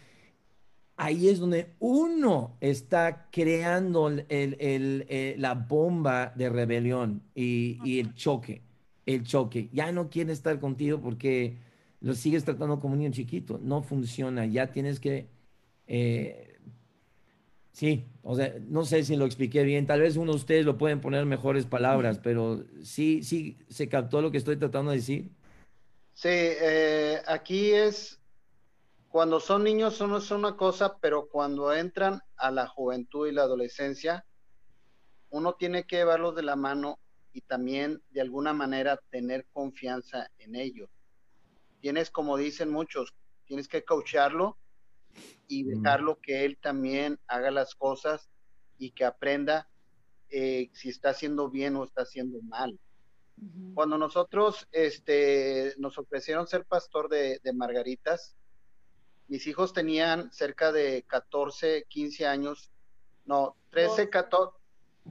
Ahí es donde uno está creando el, eh, la bomba de rebelión y, el choque, el choque. Ya no quiere estar contigo porque lo sigues tratando como un niño chiquito. No funciona. Ya tienes que eh, Sí, o sea, no sé si lo expliqué bien, tal vez uno de ustedes lo pueden poner mejores palabras, pero sí, sí, se captó lo que estoy tratando de decir. Sí, eh, aquí es, cuando son niños son, es una cosa, pero cuando entran a la juventud y la adolescencia, uno tiene que llevarlos de la mano y también de alguna manera tener confianza en ellos. Tienes, como dicen muchos, tienes que coacharlo y dejarlo que él también haga las cosas y que aprenda eh, si está haciendo bien o está haciendo mal. Cuando nosotros este, nos ofrecieron ser pastor de, Margaritas, mis hijos tenían cerca de 14, 15 años, no, 13, 14.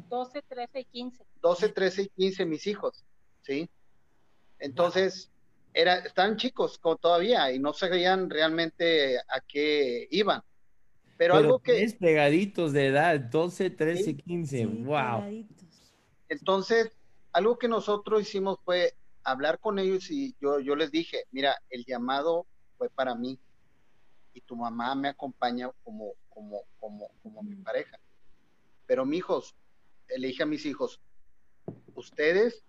12, 13 y 15. 12, 13 y 15 mis hijos, ¿sí? Entonces, era, estaban chicos todavía y no sabían realmente a qué iban. Pero, algo que... Es pegaditos de edad, 12, 13, 15, wow. Entonces, algo que nosotros hicimos fue hablar con ellos y yo, yo les dije, mira, el llamado fue para mí y tu mamá me acompaña como, como, como, como mi pareja. Pero mis hijos, le dije a mis hijos, ustedes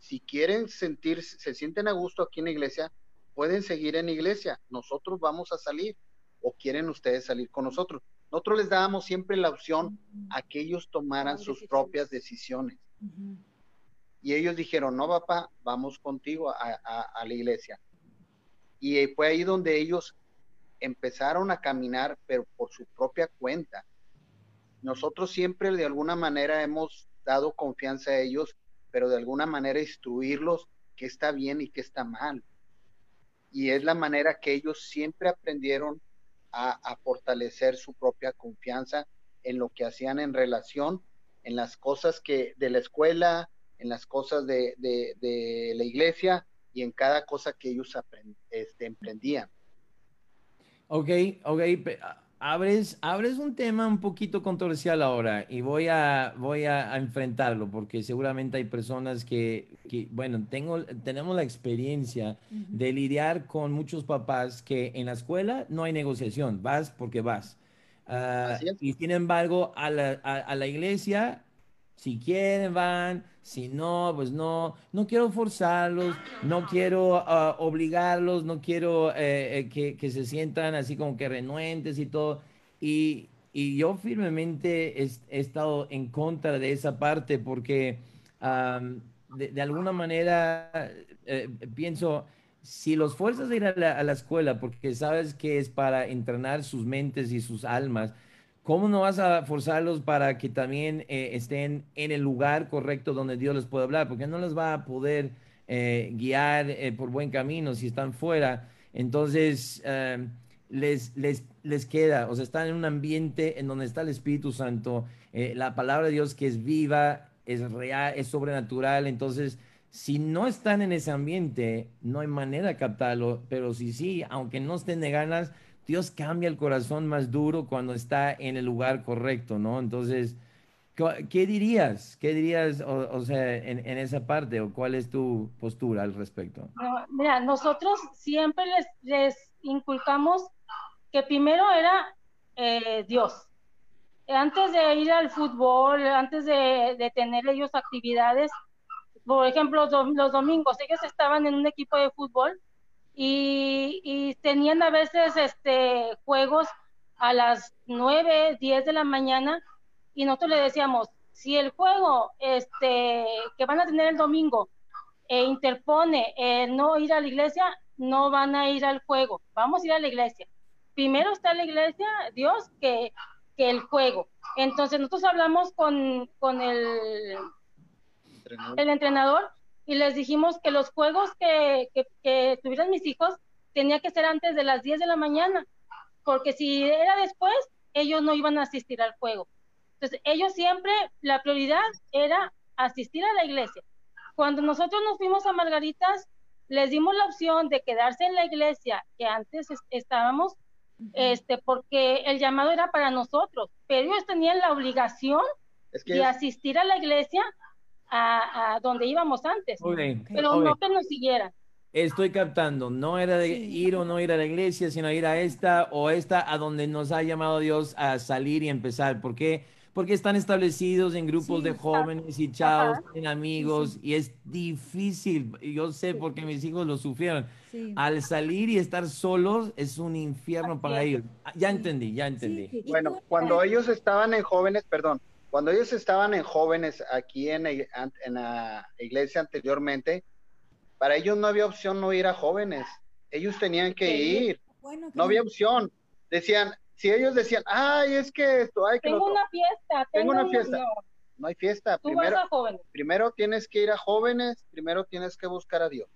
si quieren sentir, se sienten a gusto aquí en la iglesia, pueden seguir en iglesia, nosotros vamos a salir o quieren ustedes salir con nosotros. Nosotros les dábamos siempre la opción a que ellos tomaran sus propias decisiones. Y ellos dijeron, no, papá, vamos contigo a, la iglesia. Y fue ahí donde ellos empezaron a caminar, pero por su propia cuenta. Nosotros siempre de alguna manera hemos dado confianza a ellos, pero de alguna manera instruirlos qué está bien y qué está mal. Y es la manera que ellos siempre aprendieron a, fortalecer su propia confianza en lo que hacían en relación, en las cosas que de la escuela, en las cosas de, la iglesia y en cada cosa que ellos este, emprendían. Ok, ok, abres, abres un tema un poquito controversial ahora y voy a, voy a, enfrentarlo porque seguramente hay personas que, bueno, tengo, tenemos la experiencia de lidiar con muchos papás que en la escuela no hay negociación, vas porque vas. Ah, y sin embargo, a la, a la iglesia si quieren, van. Si no, pues no. No quiero forzarlos, no quiero ah, obligarlos, no quiero eh, eh, que, se sientan así como que renuentes y todo. Y, y yo firmemente he, estado en contra de esa parte porque de, alguna manera eh, pienso, si los fuerzas a ir a la escuela porque sabes que es para entrenar sus mentes y sus almas, ¿Cómo no vas a forzarlos para que también eh, estén en el lugar correcto donde Dios les puede hablar? Porque no les va a poder eh, guiar eh, por buen camino si están fuera. Entonces, les, les, les queda, o sea, están en un ambiente en donde está el Espíritu Santo, la palabra de Dios que es viva, es real, es sobrenatural. Entonces, si no están en ese ambiente, no hay manera de captarlo, pero si sí, aunque no estén de ganas, Dios cambia el corazón más duro cuando está en el lugar correcto, ¿no? Entonces, ¿qué dirías? ¿Qué dirías, o, sea, en, esa parte, o cuál es tu postura al respecto? mira, nosotros siempre les, inculcamos que primero era eh, Dios. Antes de ir al fútbol, antes de, tener ellos actividades, por ejemplo, los domingos, ellos estaban en un equipo de fútbol y, tenían a veces este, juegos a las 9, 10 de la mañana y nosotros le decíamos, si el juego este, que van a tener el domingo e interpone no ir a la iglesia, no van a ir al juego, vamos a ir a la iglesia. Primero está la iglesia, Dios, que, que el juego. Entonces nosotros hablamos con, con el, el entrenador y les dijimos que los juegos que, que, tuvieran mis hijos tenía que ser antes de las 10 de la mañana, porque si era después, ellos no iban a asistir al juego. Entonces, ellos siempre, la prioridad era asistir a la iglesia. Cuando nosotros nos fuimos a Margaritas, les dimos la opción de quedarse en la iglesia que antes estábamos, este, porque el llamado era para nosotros, pero ellos tenían la obligación de asistir a la iglesia a, donde íbamos antes, pero no que nos siguieran. Estoy captando, no era de ir o no ir a la iglesia, sino ir a esta o esta a donde nos ha llamado Dios a salir y empezar. ¿Por qué? Porque están establecidos en grupos de jóvenes y chavos, en amigos, y es difícil. Yo sé porque mis hijos lo sufrieron. Al salir y estar solos es un infierno para ellos. Ya entendí, ya entendí. Bueno, cuando ellos estaban en jóvenes, perdón, cuando ellos estaban en jóvenes aquí en, la iglesia anteriormente, para ellos no había opción no ir a jóvenes. Ellos tenían que ir. no había opción. Decían, si ellos decían, ay, es que esto hay que... Tengo una fiesta. Tengo, una fiesta. No. hay fiesta. primero, primero tienes que ir a jóvenes, primero tienes que buscar a Dios.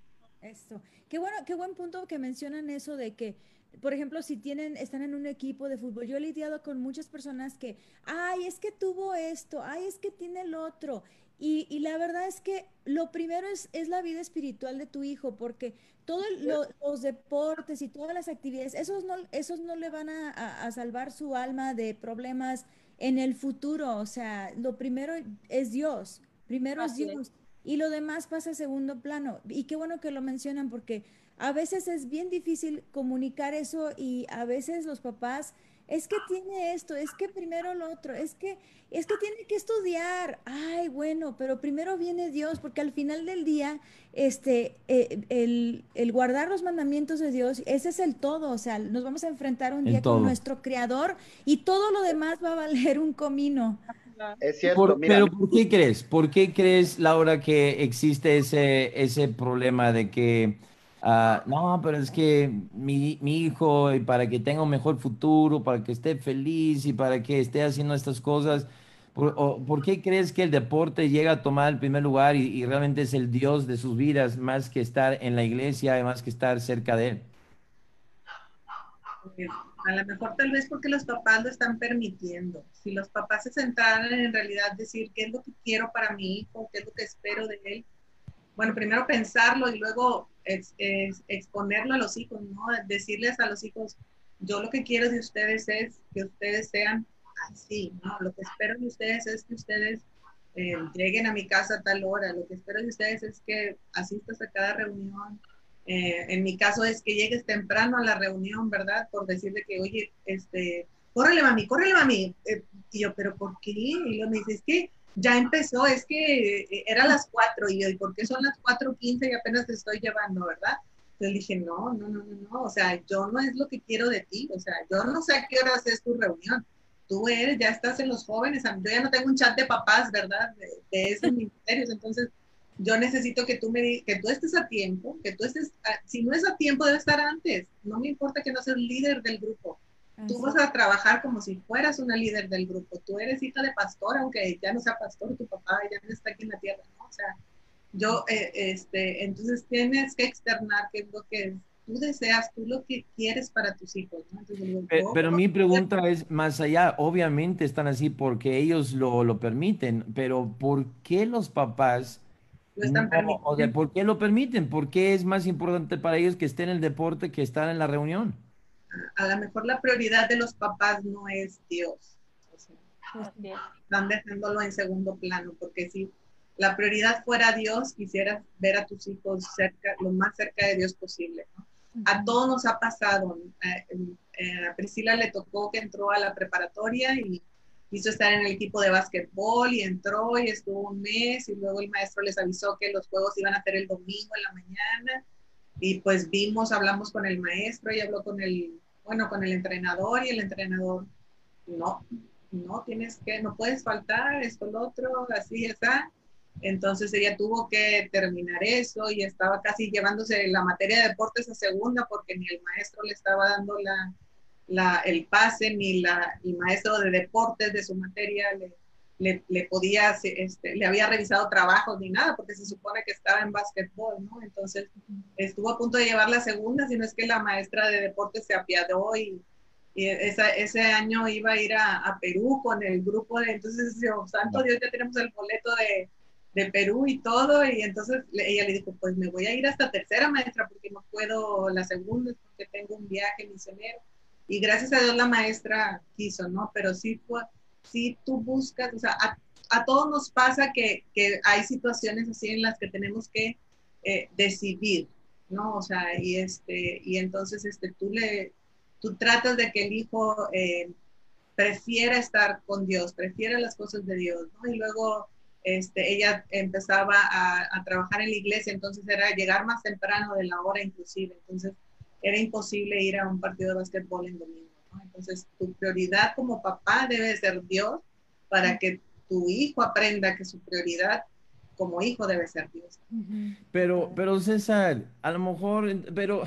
Esto. Qué bueno, qué buen punto que mencionan eso de que por ejemplo, si tienen, están en un equipo de fútbol, yo he lidiado con muchas personas que, ay, es que tuvo esto, ay, es que tiene el otro. Y, y la verdad es que lo primero es, es, la vida espiritual de tu hijo, porque todos los deportes y todas las actividades, esos no, esos no le van a, a, salvar su alma de problemas en el futuro. O sea, lo primero es Dios, primero es Dios. Y lo demás pasa a segundo plano. Y qué bueno que lo mencionan porque a veces es bien difícil comunicar eso y a veces los papás es que tiene esto, es que primero lo otro, es que, es que tiene que estudiar. Ay, bueno, pero primero viene Dios, porque al final del día, este, eh, el, el, guardar los mandamientos de Dios, ese es el todo. O sea, nos vamos a enfrentar un día con nuestro Creador y todo lo demás va a valer un comino. Es cierto, Pero ¿por qué crees? ¿Por qué crees, Laura, que existe ese, ese problema de que Ah, no, pero es que mi, mi, hijo, y para que tenga un mejor futuro, para que esté feliz y para que esté haciendo estas cosas, ¿por, qué crees que el deporte llega a tomar el primer lugar y, realmente es el Dios de sus vidas más que estar en la iglesia y más que estar cerca de él? A lo mejor tal vez porque los papás lo están permitiendo. Si los papás se sentaran en realidad decir qué es lo que quiero para mi hijo, qué es lo que espero de él, bueno, primero pensarlo y luego exponerlo a los hijos, ¿no? Decirles a los hijos, yo lo que quiero de ustedes es que ustedes sean así, ¿no? Lo que espero de ustedes es que ustedes eh, lleguen a mi casa a tal hora, lo que espero de ustedes es que asistas a cada reunión. Eh, en mi caso es que llegues temprano a la reunión, ¿verdad? Por decirle que, oye, este, córrele mami, córrele mami. Eh, y yo, pero ¿por qué? Y yo me dice, es que ya empezó, es que eh, era las 4 y yo, ¿por qué son las 4.15 y apenas te estoy llevando, verdad? Entonces dije, no, no, no, no, no, o sea, yo no es lo que quiero de ti, o sea, yo no sé a qué horas es tu reunión. Tú eres, ya estás en los jóvenes, yo ya no tengo un chat de papás, ¿verdad? De, esos ministerios, entonces yo necesito que tú me que tú estés a tiempo, que tú estés, si no es a tiempo, debe estar antes. No me importa que no seas líder del grupo, Tú vas a trabajar como si fueras una líder del grupo. Tú eres hija de pastor, aunque ya no sea pastor, tu papá ya no está aquí en la tierra, ¿no? O sea, yo, eh, este, entonces tienes que externar qué es lo que tú deseas, tú lo que quieres para tus hijos, ¿no? pero, mi pregunta es más allá, obviamente están así porque ellos lo, lo permiten, pero ¿por qué los papás... Lo están o de, ¿Por qué lo permiten? ¿Por qué es más importante para ellos que estén en el deporte que estar en la reunión? a lo mejor la prioridad de los papás no es Dios. están dejándolo en segundo plano, porque si la prioridad fuera Dios, quisieras ver a tus hijos cerca, lo más cerca de Dios posible. A todos nos ha pasado. Eh, a Priscila le tocó que entró a la preparatoria y quiso estar en el equipo de básquetbol y entró y estuvo un mes y luego el maestro les avisó que los juegos iban a ser el domingo en la mañana y pues vimos, hablamos con el maestro y habló con el bueno, con el entrenador y el entrenador, no, no tienes que, no puedes faltar, esto, lo otro, así está. Entonces ella tuvo que terminar eso y estaba casi llevándose la materia de deportes a segunda porque ni el maestro le estaba dando la, la, el pase, ni la, el maestro de deportes de su materia le, le, le podía, este, le había revisado trabajos ni nada, porque se supone que estaba en básquetbol, ¿no? Entonces estuvo a punto de llevar la segunda, si no es que la maestra de deportes se apiadó y, y esa, ese año iba a ir a, a, Perú con el grupo de, entonces santo Dios, ya tenemos el boleto de, de Perú y todo, y entonces ella le dijo, pues me voy a ir hasta tercera maestra porque no puedo la segunda, porque tengo un viaje misionero. Y gracias a Dios la maestra quiso, ¿no? Pero sí fue, si tú buscas, o sea, a, a todos nos pasa que, que, hay situaciones así en las que tenemos que eh, decidir, ¿no? O sea, y, este, y entonces este, tú, le, tú tratas de que el hijo eh, prefiera estar con Dios, prefiera las cosas de Dios, ¿no? Y luego este, ella empezaba a, a, trabajar en la iglesia, entonces era llegar más temprano de la hora inclusive, entonces era imposible ir a un partido de básquetbol en domingo. Entonces, tu prioridad como papá debe ser Dios para que tu hijo aprenda que su prioridad como hijo debe ser Dios. Pero, pero César, a lo mejor, pero,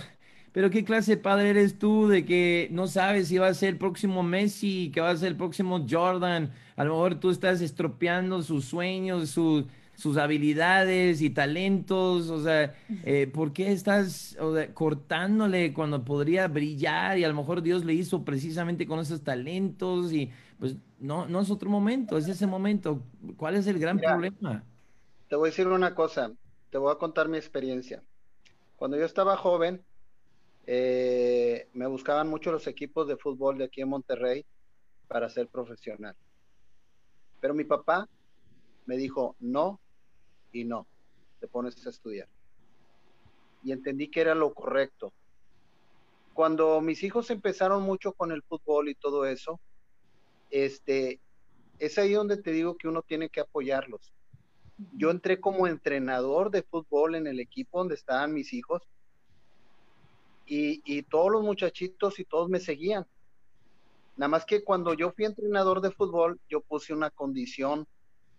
pero ¿qué clase de padre eres tú de que no sabes si va a ser el próximo Messi, que va a ser el próximo Jordan? A lo mejor tú estás estropeando sus sueños, sus sus habilidades y talentos, o sea, eh, ¿por qué estás cortándole cuando podría brillar y a lo mejor Dios le hizo precisamente con esos talentos y pues no, no es otro momento, es ese momento. ¿Cuál es el gran problema? Te voy a decir una cosa, te voy a contar mi experiencia. Cuando yo estaba joven, eh, me buscaban mucho los equipos de fútbol de aquí en Monterrey para ser profesional. Pero mi papá me dijo, no, y no, te pones a estudiar. Y entendí que era lo correcto. cuando mis hijos empezaron mucho con el fútbol y todo eso, este, es ahí donde te digo que uno tiene que apoyarlos. Yo entré como entrenador de fútbol en el equipo donde estaban mis hijos y, y todos los muchachitos y todos me seguían. Nada más que cuando yo fui entrenador de fútbol, yo puse una condición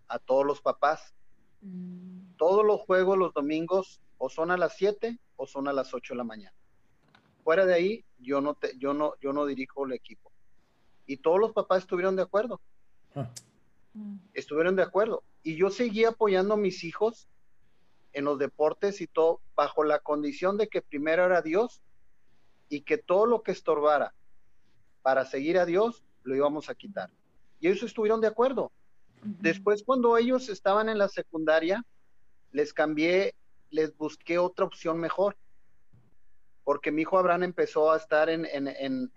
a todos los papás. Mm. Todos los juegos los domingos o son a las 7 o son a las 8 de la mañana. Fuera de ahí, yo no, te, yo no, yo no dirijo el equipo. Y todos los papás estuvieron de acuerdo. Ah. Estuvieron de acuerdo. Y yo seguí apoyando a mis hijos en los deportes y todo bajo la condición de que primero era Dios y que todo lo que estorbara para seguir a Dios lo íbamos a quitar. Y ellos estuvieron de acuerdo. Después, cuando ellos estaban en la secundaria, les cambié, les busqué otra opción mejor. Porque mi hijo Abraham empezó a estar en, en,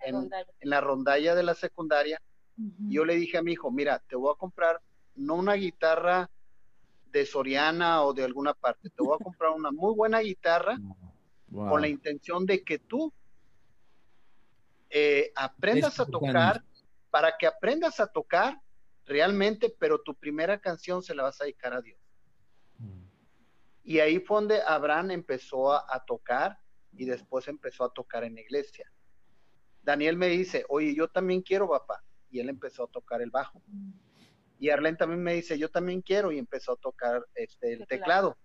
la rondalla de la secundaria. Y yo le dije a mi hijo, mira, te voy a comprar no una guitarra de Soriana o de alguna parte, te voy a comprar una muy buena guitarra con la intención de que tú eh, aprendas a tocar, para que aprendas a tocar realmente, pero tu primera canción se la vas a dedicar a Dios. Mm. Y ahí fue donde Abraham empezó a, tocar y después empezó a tocar en la iglesia. Daniel me dice, oye, yo también quiero, papá. Y él empezó a tocar el bajo. Y Arlen también me dice, yo también quiero, y empezó a tocar este, el teclado.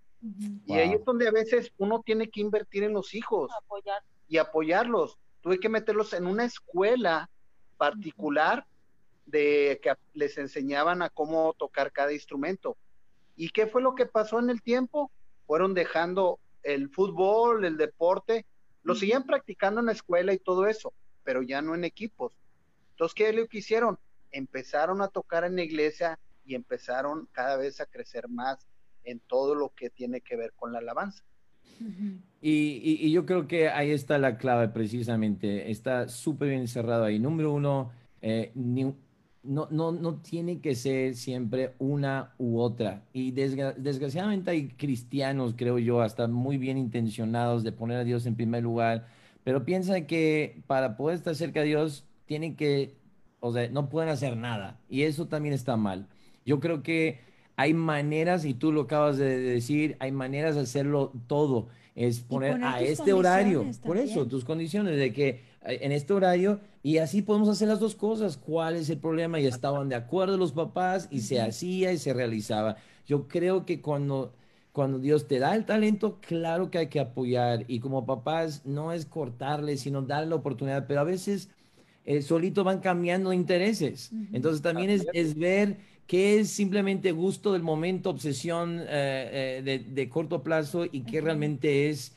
Y ahí es donde a veces uno tiene que invertir en los hijos y apoyarlos. Tuve que meterlos en una escuela particular de que les enseñaban a cómo tocar cada instrumento. ¿Y qué fue lo que pasó en el tiempo? Fueron dejando el fútbol, el deporte, lo siguen practicando en la escuela y todo eso, pero ya no en equipos. Entonces, ¿qué es lo que hicieron? Empezaron a tocar en la iglesia y empezaron cada vez a crecer más en todo lo que tiene que ver con la alabanza. Y, y, yo creo que ahí está la clave precisamente, está súper bien cerrado ahí. Número uno, eh, no, no, no tiene que ser siempre una u otra. Y desgraciadamente hay cristianos, creo yo, hasta muy bien intencionados de poner a Dios en primer lugar, pero piensan que para poder estar cerca de Dios tienen que, o sea, no pueden hacer nada. Y eso también está mal. Yo creo que hay maneras, y tú lo acabas de decir, hay maneras de hacerlo todo. Es poner, a este horario, por eso, tus condiciones de que en este horario y así podemos hacer las dos cosas. ¿Cuál es el problema? Y estaban de acuerdo los papás y se hacía y se realizaba. Yo creo que cuando, cuando Dios te da el talento, claro que hay que apoyar. Y como papás, no es cortarle, sino darle la oportunidad. Pero a veces eh, solito van cambiando intereses. Entonces también es, es, ver qué es simplemente gusto del momento, obsesión eh, de, de, corto plazo y qué realmente es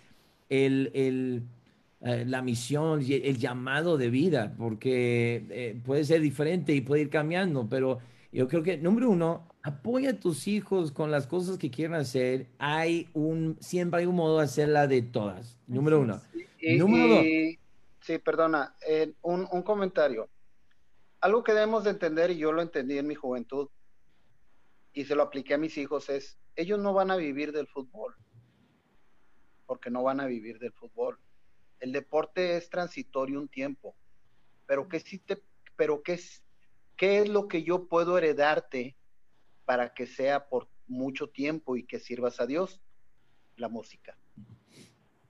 el, el eh, la misión, el llamado de vida, porque eh, puede ser diferente y puede ir cambiando, pero yo creo que, número uno, apoya a tus hijos con las cosas que quieran hacer. Hay un, siempre hay un modo de hacerla de todas. Número uno. número dos. Sí, perdona, eh, un, un comentario. Algo que debemos de entender, y yo lo entendí en mi juventud, y se lo apliqué a mis hijos, es, ellos no van a vivir del fútbol, porque no van a vivir del fútbol el deporte es transitorio un tiempo, pero ¿qué, si te, pero qué, es, qué es lo que yo puedo heredarte para que sea por mucho tiempo y que sirvas a Dios? La música.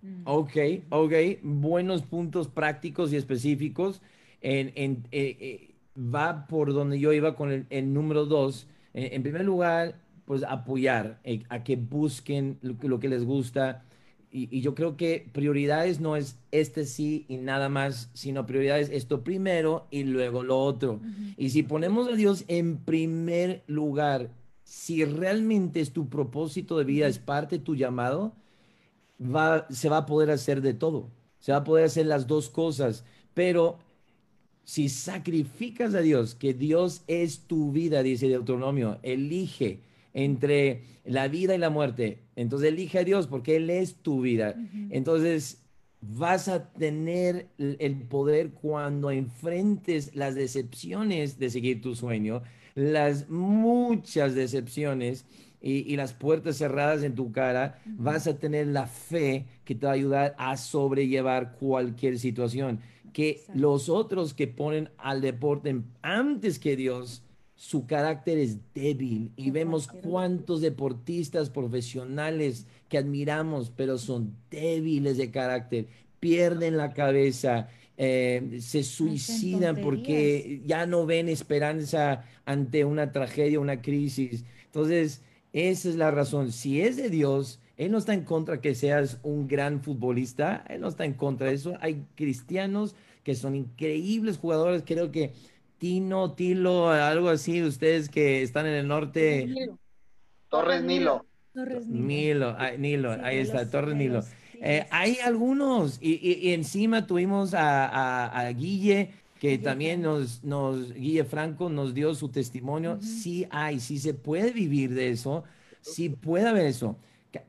Mm. Ok, ok, buenos puntos prácticos y específicos. En, en eh, eh, va por donde yo iba con el, número dos. En, primer lugar, pues apoyar eh, a que busquen lo que les gusta, y, yo creo que prioridades no es este sí y nada más, sino prioridades esto primero y luego lo otro. Y si ponemos a Dios en primer lugar, si realmente es tu propósito de vida, es parte de tu llamado, va, se va a poder hacer de todo. Se va a poder hacer las dos cosas. Pero si sacrificas a Dios, que Dios es tu vida, dice Deuteronomio, elige entre la vida y la muerte. Entonces elige a Dios porque Él es tu vida. Entonces vas a tener el poder cuando enfrentes las decepciones de seguir tu sueño, las muchas decepciones y, las puertas cerradas en tu cara, vas a tener la fe que te va a ayudar a sobrellevar cualquier situación. Que los otros que ponen al deporte antes que Dios, su carácter es débil y vemos cuántos deportistas profesionales que admiramos, pero son débiles de carácter, pierden la cabeza, eh, se suicidan porque ya no ven esperanza ante una tragedia, una crisis. Entonces, esa es la razón. Si es de Dios, Él no está en contra que seas un gran futbolista, Él no está en contra de eso. Hay cristianos que son increíbles jugadores, creo que Tino, Tilo, algo así, ustedes que están en el norte. Torres Nilo. Torres Nilo. Nilo, ahí está, Torres Nilo. Eh, hay algunos, y, encima tuvimos a, Guille, que también nos, nos, Guille Franco nos dio su testimonio. Sí hay, sí se puede vivir de eso, sí puede haber eso.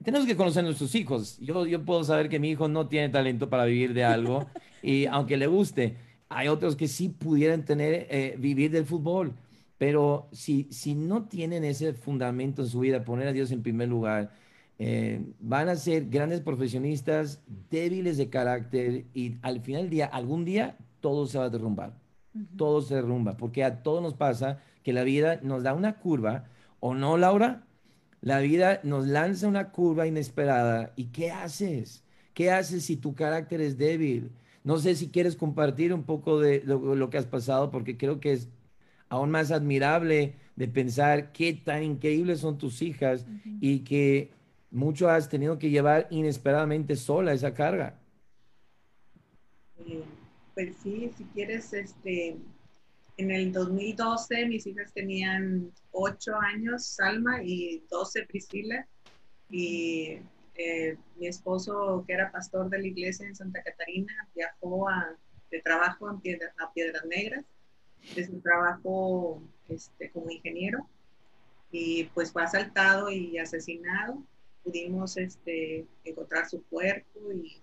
Tenemos que conocer a nuestros hijos. Yo, yo puedo saber que mi hijo no tiene talento para vivir de algo, y <laughs> aunque le guste hay otros que sí pudieran tener, eh, vivir del fútbol, pero si, si no tienen ese fundamento en su vida, poner a Dios en primer lugar, eh, van a ser grandes profesionistas, débiles de carácter y al final del día, algún día, todo se va a derrumbar. Todo se derrumba, porque a todos nos pasa que la vida nos da una curva, ¿o no, Laura? La vida nos lanza una curva inesperada. ¿Y qué haces? ¿Qué haces si tu carácter es débil? No sé si quieres compartir un poco de lo, que has pasado, porque creo que es aún más admirable de pensar qué tan increíbles son tus hijas y que mucho has tenido que llevar inesperadamente sola esa carga. Eh, pues sí, si quieres, este, en el 2012 mis hijas tenían 8 años, Salma, y 12, Priscila, y eh, mi esposo, que era pastor de la iglesia en Santa Catarina, viajó a, de trabajo a Piedras Negras, de su trabajo este, como ingeniero, y pues fue asaltado y asesinado. Pudimos este, encontrar su cuerpo y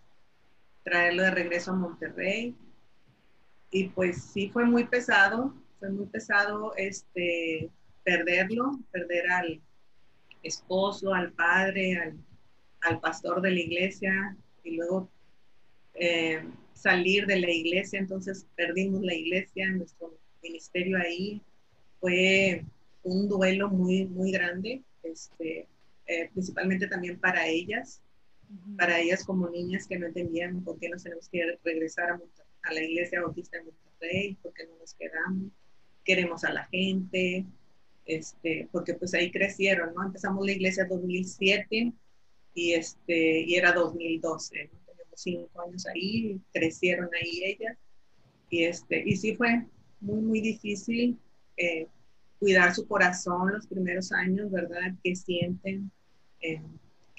traerlo de regreso a Monterrey. Y pues sí fue muy pesado, fue muy pesado este, perderlo, perder al esposo, al padre, al, al pastor de la iglesia y luego eh, salir de la iglesia, entonces perdimos la iglesia, nuestro ministerio ahí. Fue un duelo muy, muy grande, este, eh, principalmente también para ellas, para ellas como niñas que no entendían por qué nos tenemos que regresar a, a la iglesia bautista de Monterrey, por qué no nos quedamos, queremos a la gente, este, porque pues ahí crecieron, ¿no? Empezamos la iglesia en 2007 y, este, y era 2012, teníamos cinco años ahí, crecieron ahí ellas, y, este, y sí fue muy, muy difícil eh, cuidar su corazón los primeros años, ¿verdad? Que sienten, eh,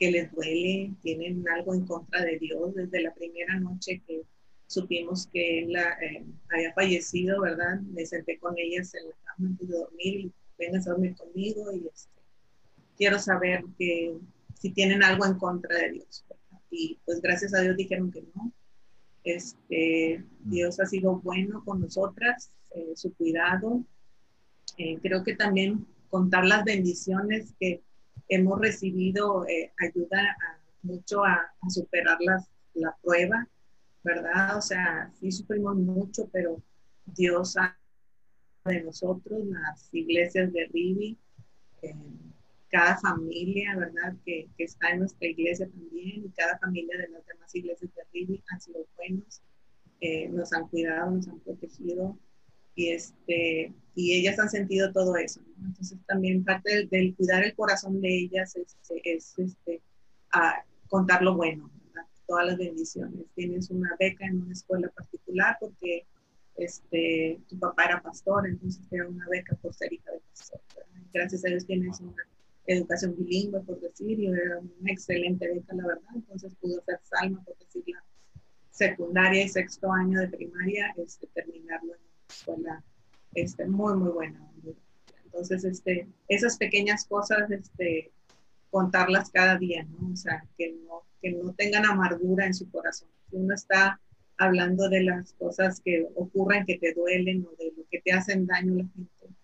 les duele, tienen algo en contra de Dios desde la primera noche que supimos que él eh, había fallecido, ¿verdad? Me senté con ellas en la cama antes de dormir, vengan a dormir conmigo y este, quiero saber que si tienen algo en contra de Dios. Y pues gracias a Dios dijeron que no. Este, Dios ha sido bueno con nosotras, eh, su cuidado. Eh, creo que también contar las bendiciones que hemos recibido eh, ayuda mucho a, superar las, la prueba, ¿verdad? O sea, sí sufrimos mucho, pero Dios ha de nosotros, las iglesias de Rivi, cada familia, ¿verdad? Que, que, está en nuestra iglesia también y cada familia de las demás iglesias de Rivi han sido buenos, eh, nos han cuidado, nos han protegido y, este, y ellas han sentido todo eso. ¿no? Entonces también parte del, cuidar el corazón de ellas es, es este, a contar lo bueno, ¿verdad? todas las bendiciones. Tienes una beca en una escuela particular porque este, tu papá era pastor, entonces te una beca por ser hija de pastor. Gracias a Dios tienes una educación bilingüe, por decir, y era una excelente beca, la verdad. Entonces pudo hacer Salma, por decir, la secundaria y sexto año de primaria, este, terminarlo en una escuela este, muy, muy buena. Entonces, este, esas pequeñas cosas, este, contarlas cada día, ¿no? O sea, que no, que no tengan amargura en su corazón. Si uno está hablando de las cosas que ocurren, que te duelen o de lo que te hacen daño a la gente,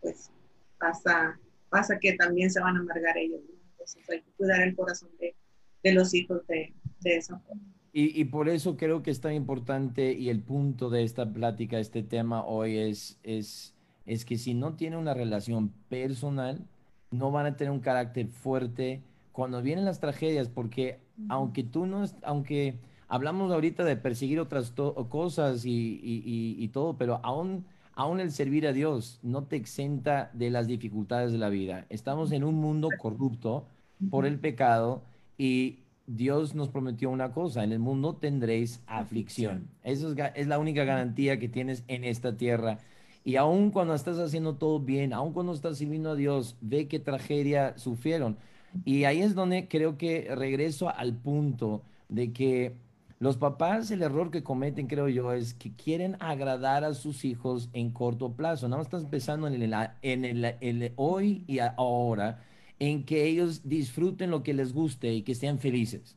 pues pasa, pasa que también se van a amargar ellos. Entonces hay que cuidar el corazón de, de los hijos de, de esa forma. Y, y, por eso creo que es tan importante y el punto de esta plática, este tema hoy es, es, es que si no tiene una relación personal, no van a tener un carácter fuerte cuando vienen las tragedias, porque aunque tú no, aunque hablamos ahorita de perseguir otras cosas y, y, y, todo, pero aún, aún el servir a Dios no te exenta de las dificultades de la vida. Estamos en un mundo corrupto por el pecado y Dios nos prometió una cosa, en el mundo tendréis aflicción. Esa es, es la única garantía que tienes en esta tierra. Y aun cuando estás haciendo todo bien, aun cuando estás sirviendo a Dios, ve qué tragedia sufrieron. Y ahí es donde creo que regreso al punto de que los papás, el error que cometen, creo yo, es que quieren agradar a sus hijos en corto plazo. Nada más estás pensando en el, el, hoy y ahora, en que ellos disfruten lo que les guste y que sean felices.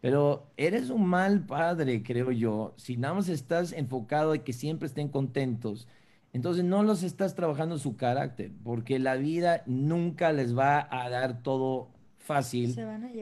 Pero eres un mal padre, creo yo, si nada más estás enfocado en que siempre estén contentos entonces no los estás trabajando su carácter, porque la vida nunca les va a dar todo fácil.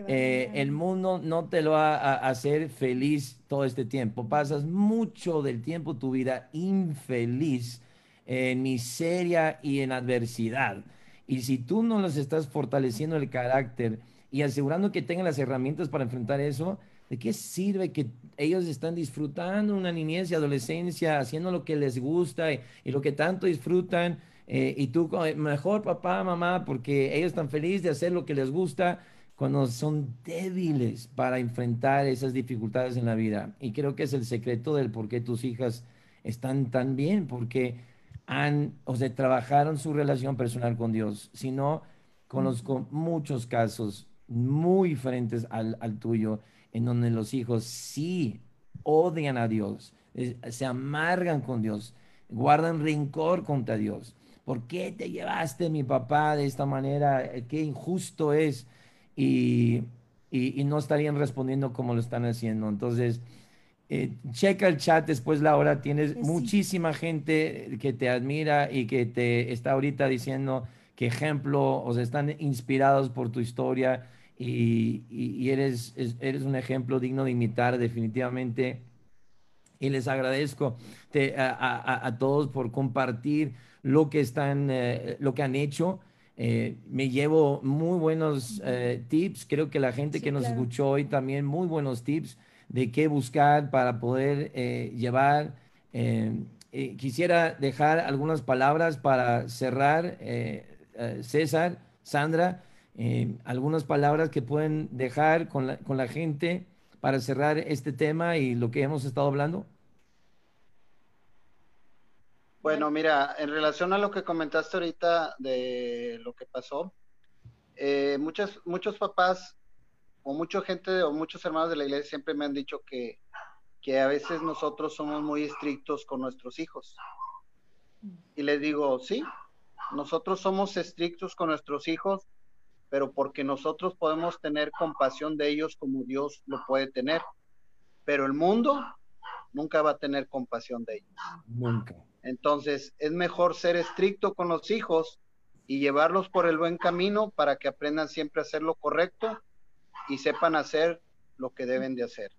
Eh, el mundo no te lo va a hacer feliz todo este tiempo. Pasas mucho del tiempo tu vida infeliz, en miseria y en adversidad. Y si tú no los estás fortaleciendo el carácter y asegurando que tengan las herramientas para enfrentar eso, ¿De qué sirve que ellos están disfrutando una niñez y adolescencia, haciendo lo que les gusta y, lo que tanto disfrutan? Eh, y tú, mejor papá, mamá, porque ellos están felices de hacer lo que les gusta cuando son débiles para enfrentar esas dificultades en la vida. Y creo que es el secreto del por qué tus hijas están tan bien, porque han, o sea, trabajaron su relación personal con Dios. Si no, conozco muchos casos muy diferentes al, al tuyo en donde los hijos sí odian a Dios, se amargan con Dios, guardan rencor contra Dios. ¿Por qué te llevaste mi papá de esta manera? Qué injusto es. Y, y, no estarían respondiendo como lo están haciendo. Entonces, eh, checa el chat después, Laura. Tienes muchísima gente que te admira y que te está ahorita diciendo que ejemplo, o sea, están inspirados por tu historia y, eres, eres un ejemplo digno de imitar definitivamente. Y les agradezco a, todos por compartir lo que, están, eh, lo que han hecho. Eh, me llevo muy buenos eh, tips. Creo que la gente que nos escuchó hoy también muy buenos tips de qué buscar para poder llevar. quisiera dejar algunas palabras para cerrar. César, Sandra, algunas palabras que pueden dejar con la, con la gente para cerrar este tema y lo que hemos estado hablando? Bueno, mira, en relación a lo que comentaste ahorita de lo que pasó, eh, muchos, muchos papás o mucha gente o muchos hermanos de la iglesia siempre me han dicho que, que a veces nosotros somos muy estrictos con nuestros hijos. Y les digo, sí, nosotros somos estrictos con nuestros hijos pero porque nosotros podemos tener compasión de ellos como Dios lo puede tener. Pero el mundo nunca va a tener compasión de ellos. Nunca. Entonces, es mejor ser estricto con los hijos y llevarlos por el buen camino para que aprendan siempre a hacer lo correcto y sepan hacer lo que deben de hacer.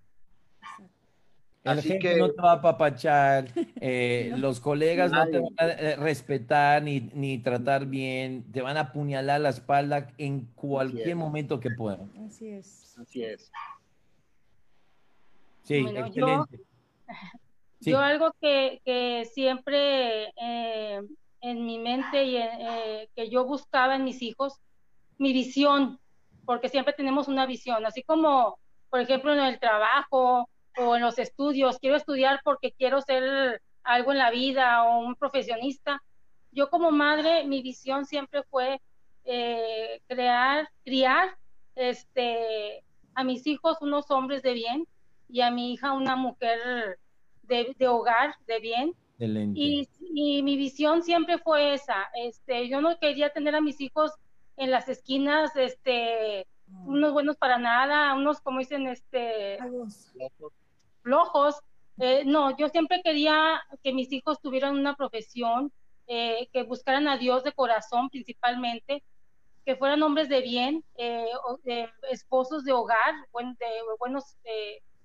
El Así que no te va a apapachar, eh, <laughs> los colegas no te van a eh, respetar ni, ni, tratar bien, te van a apuñalar la espalda en cualquier momento que puedan. Así es. Así es. Sí, excelente. <laughs> Yo, algo que, que siempre eh, en mi mente y que yo buscaba en mis hijos, mi visión, porque siempre tenemos una visión, así como, por ejemplo, en el trabajo o en los estudios, quiero estudiar porque quiero ser algo en la vida o un profesionista. Yo como madre, mi visión siempre fue eh, crear, criar este, a mis hijos unos hombres de bien y a mi hija una mujer de, de hogar de bien. Y, y, mi visión siempre fue esa. Este, yo no quería tener a mis hijos en las esquinas, este, unos buenos para nada, unos como dicen, este, flojos. Eh, no, yo siempre quería que mis hijos tuvieran una profesión, eh, que buscaran a Dios de corazón principalmente, que fueran hombres de bien, eh, esposos de hogar, buenos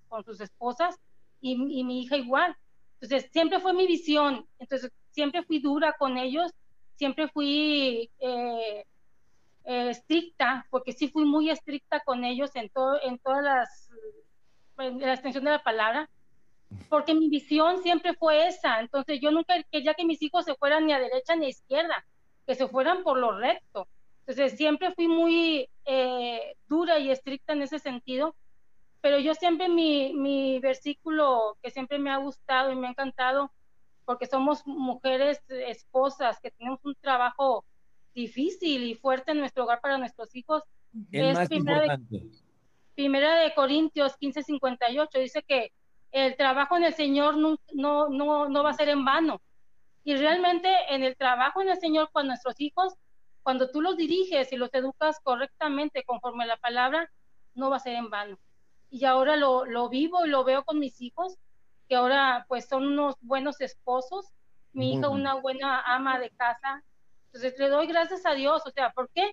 con sus esposas, y, mi hija igual. Entonces, siempre fue mi visión. Entonces, siempre fui dura con ellos, siempre fui estricta, porque sí fui muy estricta con ellos en, todo, en todas las, la extensión de la palabra, porque mi visión siempre fue esa. Entonces yo nunca quería que mis hijos se fueran ni a derecha ni a izquierda, que se fueran por lo recto. Entonces siempre fui muy eh, dura y estricta en ese sentido, pero yo siempre mi, mi versículo que siempre me ha gustado y me ha encantado, porque somos mujeres esposas que tenemos un trabajo difícil y fuerte en nuestro hogar para nuestros hijos. es primera De, primera de Corintios 15:58 dice que el trabajo en el Señor no, no, no, no va a ser en vano. Y realmente en el trabajo en el Señor con nuestros hijos, cuando tú los diriges y los educas correctamente conforme a la palabra, no va a ser en vano. Y ahora lo, lo vivo y lo veo con mis hijos, que ahora pues son unos buenos esposos, mi hija una buena ama de casa. Entonces le doy gracias a Dios, o sea, ¿por qué?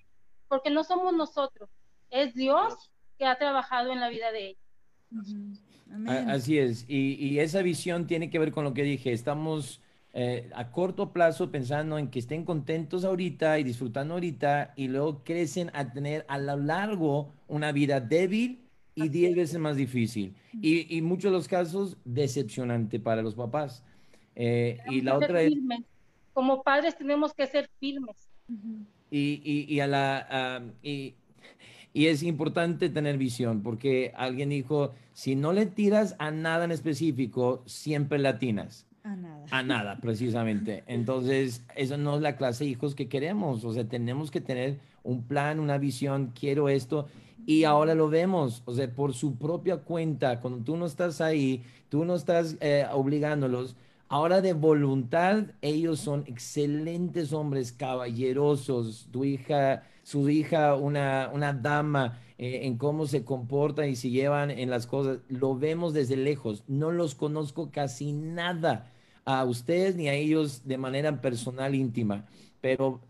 Porque no somos nosotros, es Dios que ha trabajado en la vida de ellos. Así es, y, esa visión tiene que ver con lo que dije, estamos eh, a corto plazo pensando en que estén contentos ahorita y disfrutando ahorita y luego crecen a tener a lo largo una vida débil y diez veces más difícil. Y, muchos de los casos decepcionante para los papás. Eh, y la otra es... Como padres tenemos que ser firmes. y, a la... y, y es importante tener visión, porque alguien dijo, si no le tiras a nada en específico, siempre latinas. A nada. A nada, precisamente. <laughs> Entonces, eso no es la clase de hijos que queremos. O sea, tenemos que tener un plan, una visión, quiero esto. Y ahora lo vemos, o sea, por su propia cuenta, cuando tú no estás ahí, tú no estás eh, obligándolos. Ahora de voluntad, ellos son excelentes hombres, caballerosos. Tu hija su hija una, una dama, eh, en cómo se comportan y se llevan en las cosas. Lo vemos desde lejos. No los conozco casi nada a ustedes ni a ellos de manera personal íntima, pero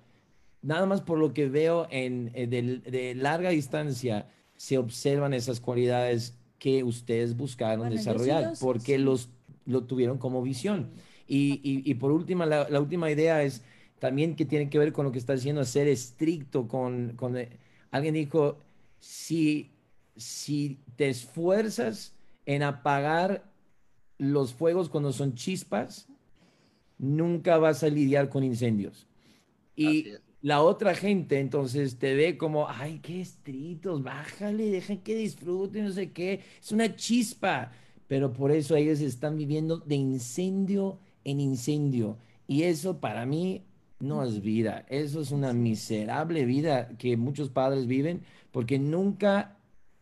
nada más por lo que veo en, eh, de, larga distancia se observan esas cualidades que ustedes buscaron desarrollar, porque los lo tuvieron como visión. Y, y, por última, la última idea es también que tiene que ver con lo que está diciendo, ser estricto con, con eh, alguien dijo, si, si te esfuerzas en apagar los fuegos cuando son chispas, nunca vas a lidiar con incendios. Y la otra gente entonces te ve como, ay, qué estrictos, bájale, deja que disfruten, no sé qué, es una chispa. Pero por eso ellos están viviendo de incendio en incendio. Y eso para mí no es vida. Eso es una miserable vida que muchos padres viven porque nunca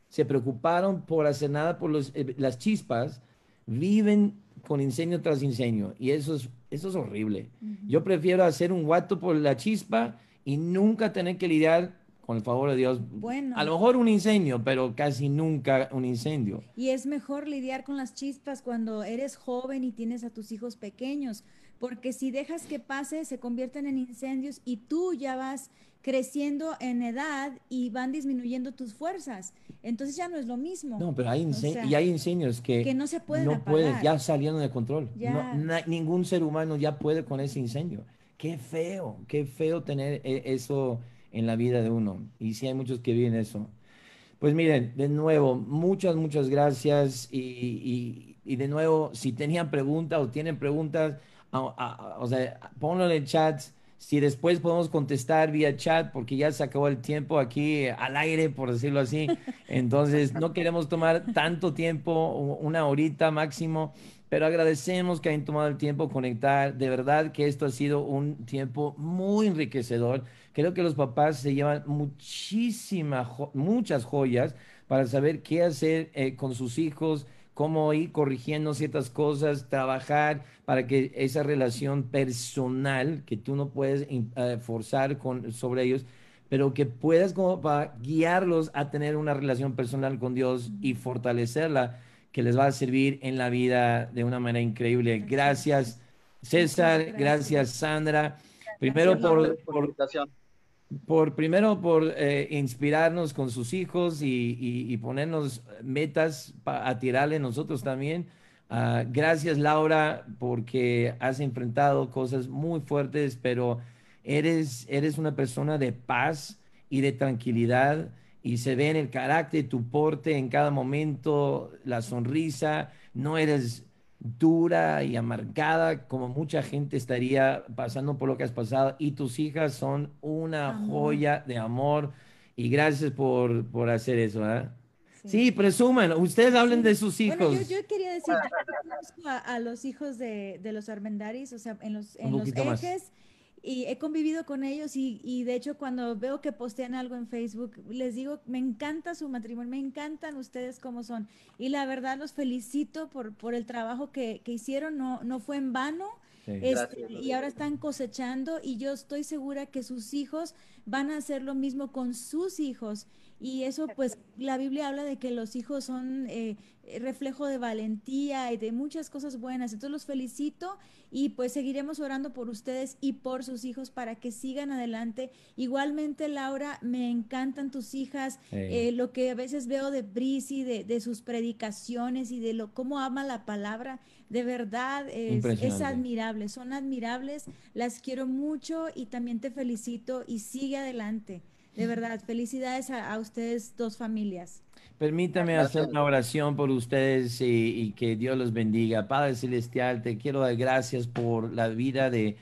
se preocuparon por hacer nada por los, eh, las chispas. Viven con incendio tras incendio y eso es, eso es horrible. Yo prefiero hacer un guato por la chispa y nunca tener que lidiar con el favor de Dios. Bueno. A lo mejor un incendio, pero casi nunca un incendio. Y es mejor lidiar con las chispas cuando eres joven y tienes a tus hijos pequeños, porque si dejas que pase, se convierten en incendios y tú ya vas creciendo en edad y van disminuyendo tus fuerzas. Entonces ya no es lo mismo. No, pero hay, incendios, y hay incendios que, no se pueden no pueden, ya salieron de control. ningún ser humano ya puede con ese incendio. Qué feo, qué feo tener e, eso en la vida de uno. Y sí hay muchos que viven eso. Pues miren, de nuevo, muchas, muchas gracias. Y, y de nuevo, si tenían preguntas o tienen preguntas, o sea, ponlo en el chat. Si después podemos contestar vía chat, porque ya se acabó el tiempo aquí al aire, por decirlo así. Entonces, no queremos tomar tanto tiempo, una horita máximo, pero agradecemos que hayan tomado el tiempo conectar. De verdad que esto ha sido un tiempo muy enriquecedor. Creo que los papás se llevan muchísimas, muchas joyas para saber qué hacer eh, con sus hijos, cómo ir corrigiendo ciertas cosas, trabajar para que esa relación personal que tú no puedes eh, forzar con, sobre ellos, pero que puedas como para guiarlos a tener una relación personal con Dios y fortalecerla, que les va a servir en la vida de una manera increíble. Gracias. César, gracias, Sandra. Primero por, por, por, primero por eh, inspirarnos con sus hijos y, ponernos metas a tirarle nosotros también. Ah, gracias Laura porque has enfrentado cosas muy fuertes, pero eres, eres una persona de paz y de tranquilidad y se ve en el carácter, tu porte en cada momento, la sonrisa, no eres dura y amargada como mucha gente estaría pasando por lo que has pasado y tus hijas son una joya de amor y gracias por, por hacer eso. Sí. presuman, ustedes hablen de sus hijos. yo, quería decir, a, los hijos de, de, los Armendaris, o sea, en los, en los ejes y he convivido con ellos y, y, de hecho cuando veo que postean algo en Facebook, les digo, me encanta su matrimonio, me encantan ustedes como son. Y la verdad los felicito por, por el trabajo que, que hicieron, no, no fue en vano. Este, y ahora están cosechando y yo estoy segura que sus hijos van a hacer lo mismo con sus hijos. Y eso, pues, la Biblia habla de que los hijos son eh, reflejo de valentía y de muchas cosas buenas. Entonces los felicito y pues seguiremos orando por ustedes y por sus hijos para que sigan adelante. Igualmente, Laura, me encantan tus hijas, eh, lo que a veces veo de Brisi, de, de sus predicaciones y de lo cómo ama la palabra. De verdad, es, es admirable, son admirables, las quiero mucho y también te felicito y sigue adelante. De verdad, felicidades a, ustedes dos familias. Permítame hacer una oración por ustedes y, que Dios los bendiga. Padre Celestial, te quiero dar gracias por la vida de,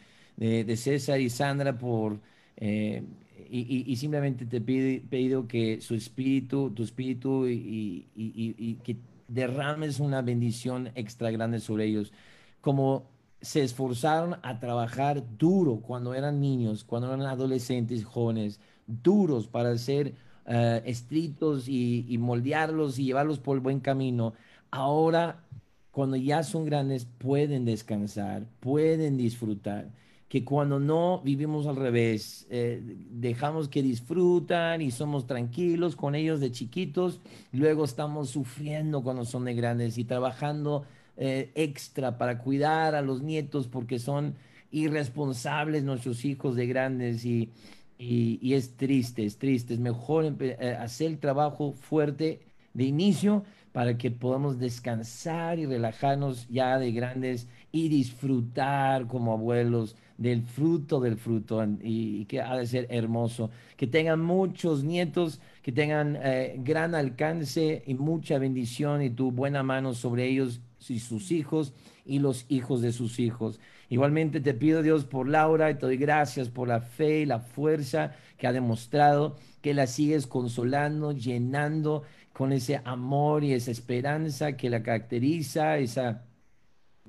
César y Sandra, por eh, y, simplemente te pido, que su espíritu, tu espíritu y, que derrames una bendición extra grande sobre ellos. Como se esforzaron a trabajar duro cuando eran niños, cuando eran adolescentes, jóvenes duros para ser uh, estrictos y, moldearlos y llevarlos por el buen camino, ahora cuando ya son grandes pueden descansar, pueden disfrutar. Que cuando no vivimos al revés, eh, dejamos que disfrutan y somos tranquilos con ellos de chiquitos, luego estamos sufriendo cuando son de grandes y trabajando eh, extra para cuidar a los nietos porque son irresponsables nuestros hijos de grandes y, y, es triste, es triste. Es mejor eh, hacer el trabajo fuerte de inicio para que podamos descansar y relajarnos ya de grandes y disfrutar como abuelos del fruto del fruto y, que ha de ser hermoso. Que tengan muchos nietos, que tengan eh, gran alcance y mucha bendición y tu buena mano sobre ellos y sus hijos y los hijos de sus hijos. Igualmente te pido Dios por Laura y te doy gracias por la fe y la fuerza que ha demostrado, que la sigues consolando, llenando con ese amor y esa esperanza que la caracteriza, esa,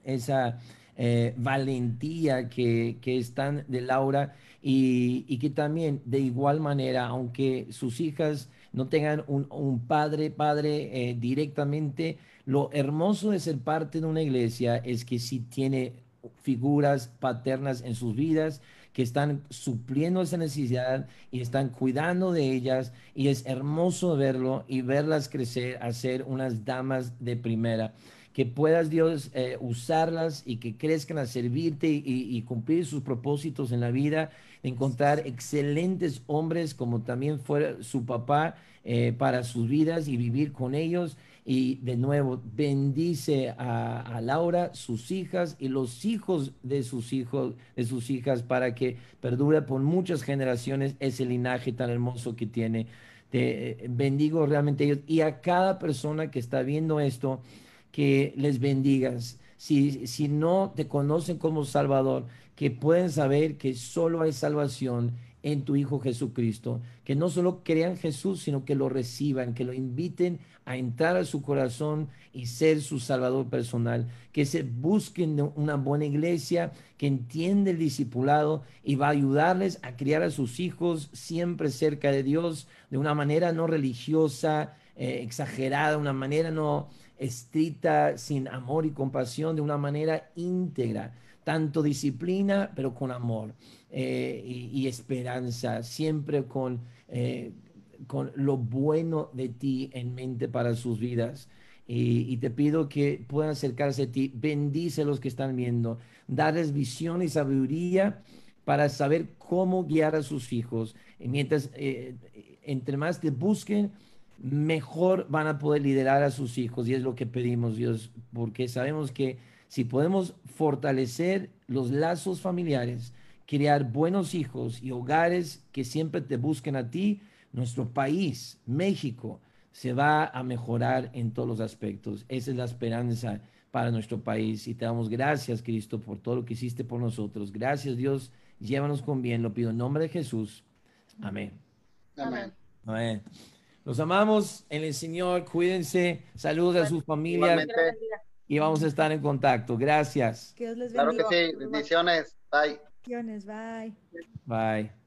esa eh, valentía que, que de Laura y, que también de igual manera, aunque sus hijas no tengan un, padre, padre eh, directamente, lo hermoso de ser parte de una iglesia es que si tiene figuras paternas en sus vidas que están supliendo esa necesidad y están cuidando de ellas. Y es hermoso verlo y verlas crecer a ser unas damas de primera. Que puedas Dios eh, usarlas y que crezcan a servirte y, cumplir sus propósitos en la vida, encontrar excelentes hombres como también fue su papá eh, para sus vidas y vivir con ellos y de nuevo, bendice a, Laura, sus hijas y los hijos de sus hijos, de sus hijas, para que perdure por muchas generaciones ese linaje tan hermoso que tiene. Te eh, bendigo realmente ellos y a cada persona que está viendo esto, que les bendigas. Si, si no te conocen como Salvador, que pueden saber que solo hay salvación en tu Hijo Jesucristo, que no solo crean Jesús, sino que lo reciban, que lo inviten a entrar a su corazón y ser su Salvador personal, que se busquen una buena iglesia que entiende el discipulado y va a ayudarles a criar a sus hijos siempre cerca de Dios, de una manera no religiosa, eh, exagerada, una manera no estricta, sin amor y compasión, de una manera íntegra, tanto disciplina, pero con amor. Eh, y, esperanza, siempre con, eh, con lo bueno de ti en mente para sus vidas. y, te pido que puedan acercarse a ti. Bendice a los que están viendo. Darles visión y sabiduría para saber cómo guiar a sus hijos. Y mientras, eh, entre más te busquen, mejor van a poder liderar a sus hijos. Y es lo que pedimos, Dios, porque sabemos que si podemos fortalecer los lazos familiares, crear buenos hijos y hogares que siempre te busquen a ti, nuestro país, México, se va a mejorar en todos los aspectos. Esa es la esperanza para nuestro país. Y te damos gracias, Cristo, por todo lo que hiciste por nosotros. Gracias, Dios. Llévanos con bien. Lo pido en nombre de Jesús. Amén. Amén. Amén. Los amamos en el Señor. Cuídense. Saludos a sus familias. Y vamos a estar en contacto. Gracias. Que Dios les Claro bendiga. que sí. Bendiciones. Bye. Bendiciones. Bye. Bye.